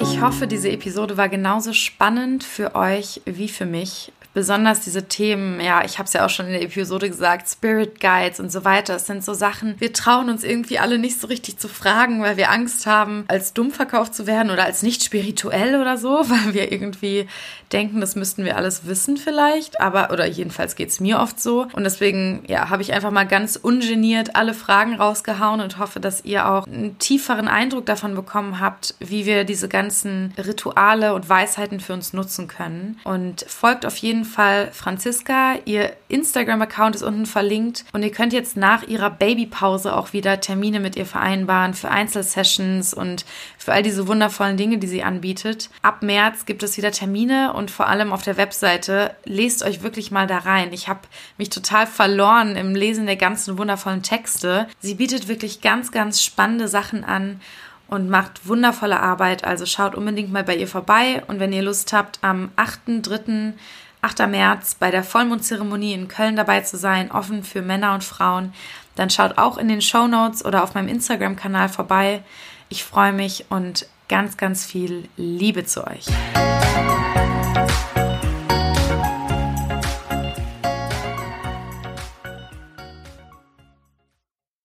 A: Ich hoffe, diese Episode war genauso spannend für euch wie für mich. Besonders diese Themen, ja, ich habe es ja auch schon in der Episode gesagt, Spirit Guides und so weiter, das sind so Sachen, wir trauen uns irgendwie alle nicht so richtig zu fragen, weil wir Angst haben, als dumm verkauft zu werden oder als nicht spirituell oder so, [LAUGHS] weil wir irgendwie denken, das müssten wir alles wissen vielleicht, aber, oder jedenfalls geht es mir oft so. Und deswegen, ja, habe ich einfach mal ganz ungeniert alle Fragen rausgehauen und hoffe, dass ihr auch einen tieferen Eindruck davon bekommen habt, wie wir diese ganzen Rituale und Weisheiten für uns nutzen können. Und folgt auf jeden Fall Franziska. Ihr Instagram-Account ist unten verlinkt und ihr könnt jetzt nach ihrer Babypause auch wieder Termine mit ihr vereinbaren für Einzelsessions und für all diese wundervollen Dinge, die sie anbietet. Ab März gibt es wieder Termine und vor allem auf der Webseite. Lest euch wirklich mal da rein. Ich habe mich total verloren im Lesen der ganzen wundervollen Texte. Sie bietet wirklich ganz, ganz spannende Sachen an und macht wundervolle Arbeit. Also schaut unbedingt mal bei ihr vorbei. Und wenn ihr Lust habt, am 8.3. 8. März bei der Vollmondzeremonie in Köln dabei zu sein, offen für Männer und Frauen, dann schaut auch in den Show Notes oder auf meinem Instagram-Kanal vorbei. Ich freue mich und ganz, ganz viel Liebe zu euch.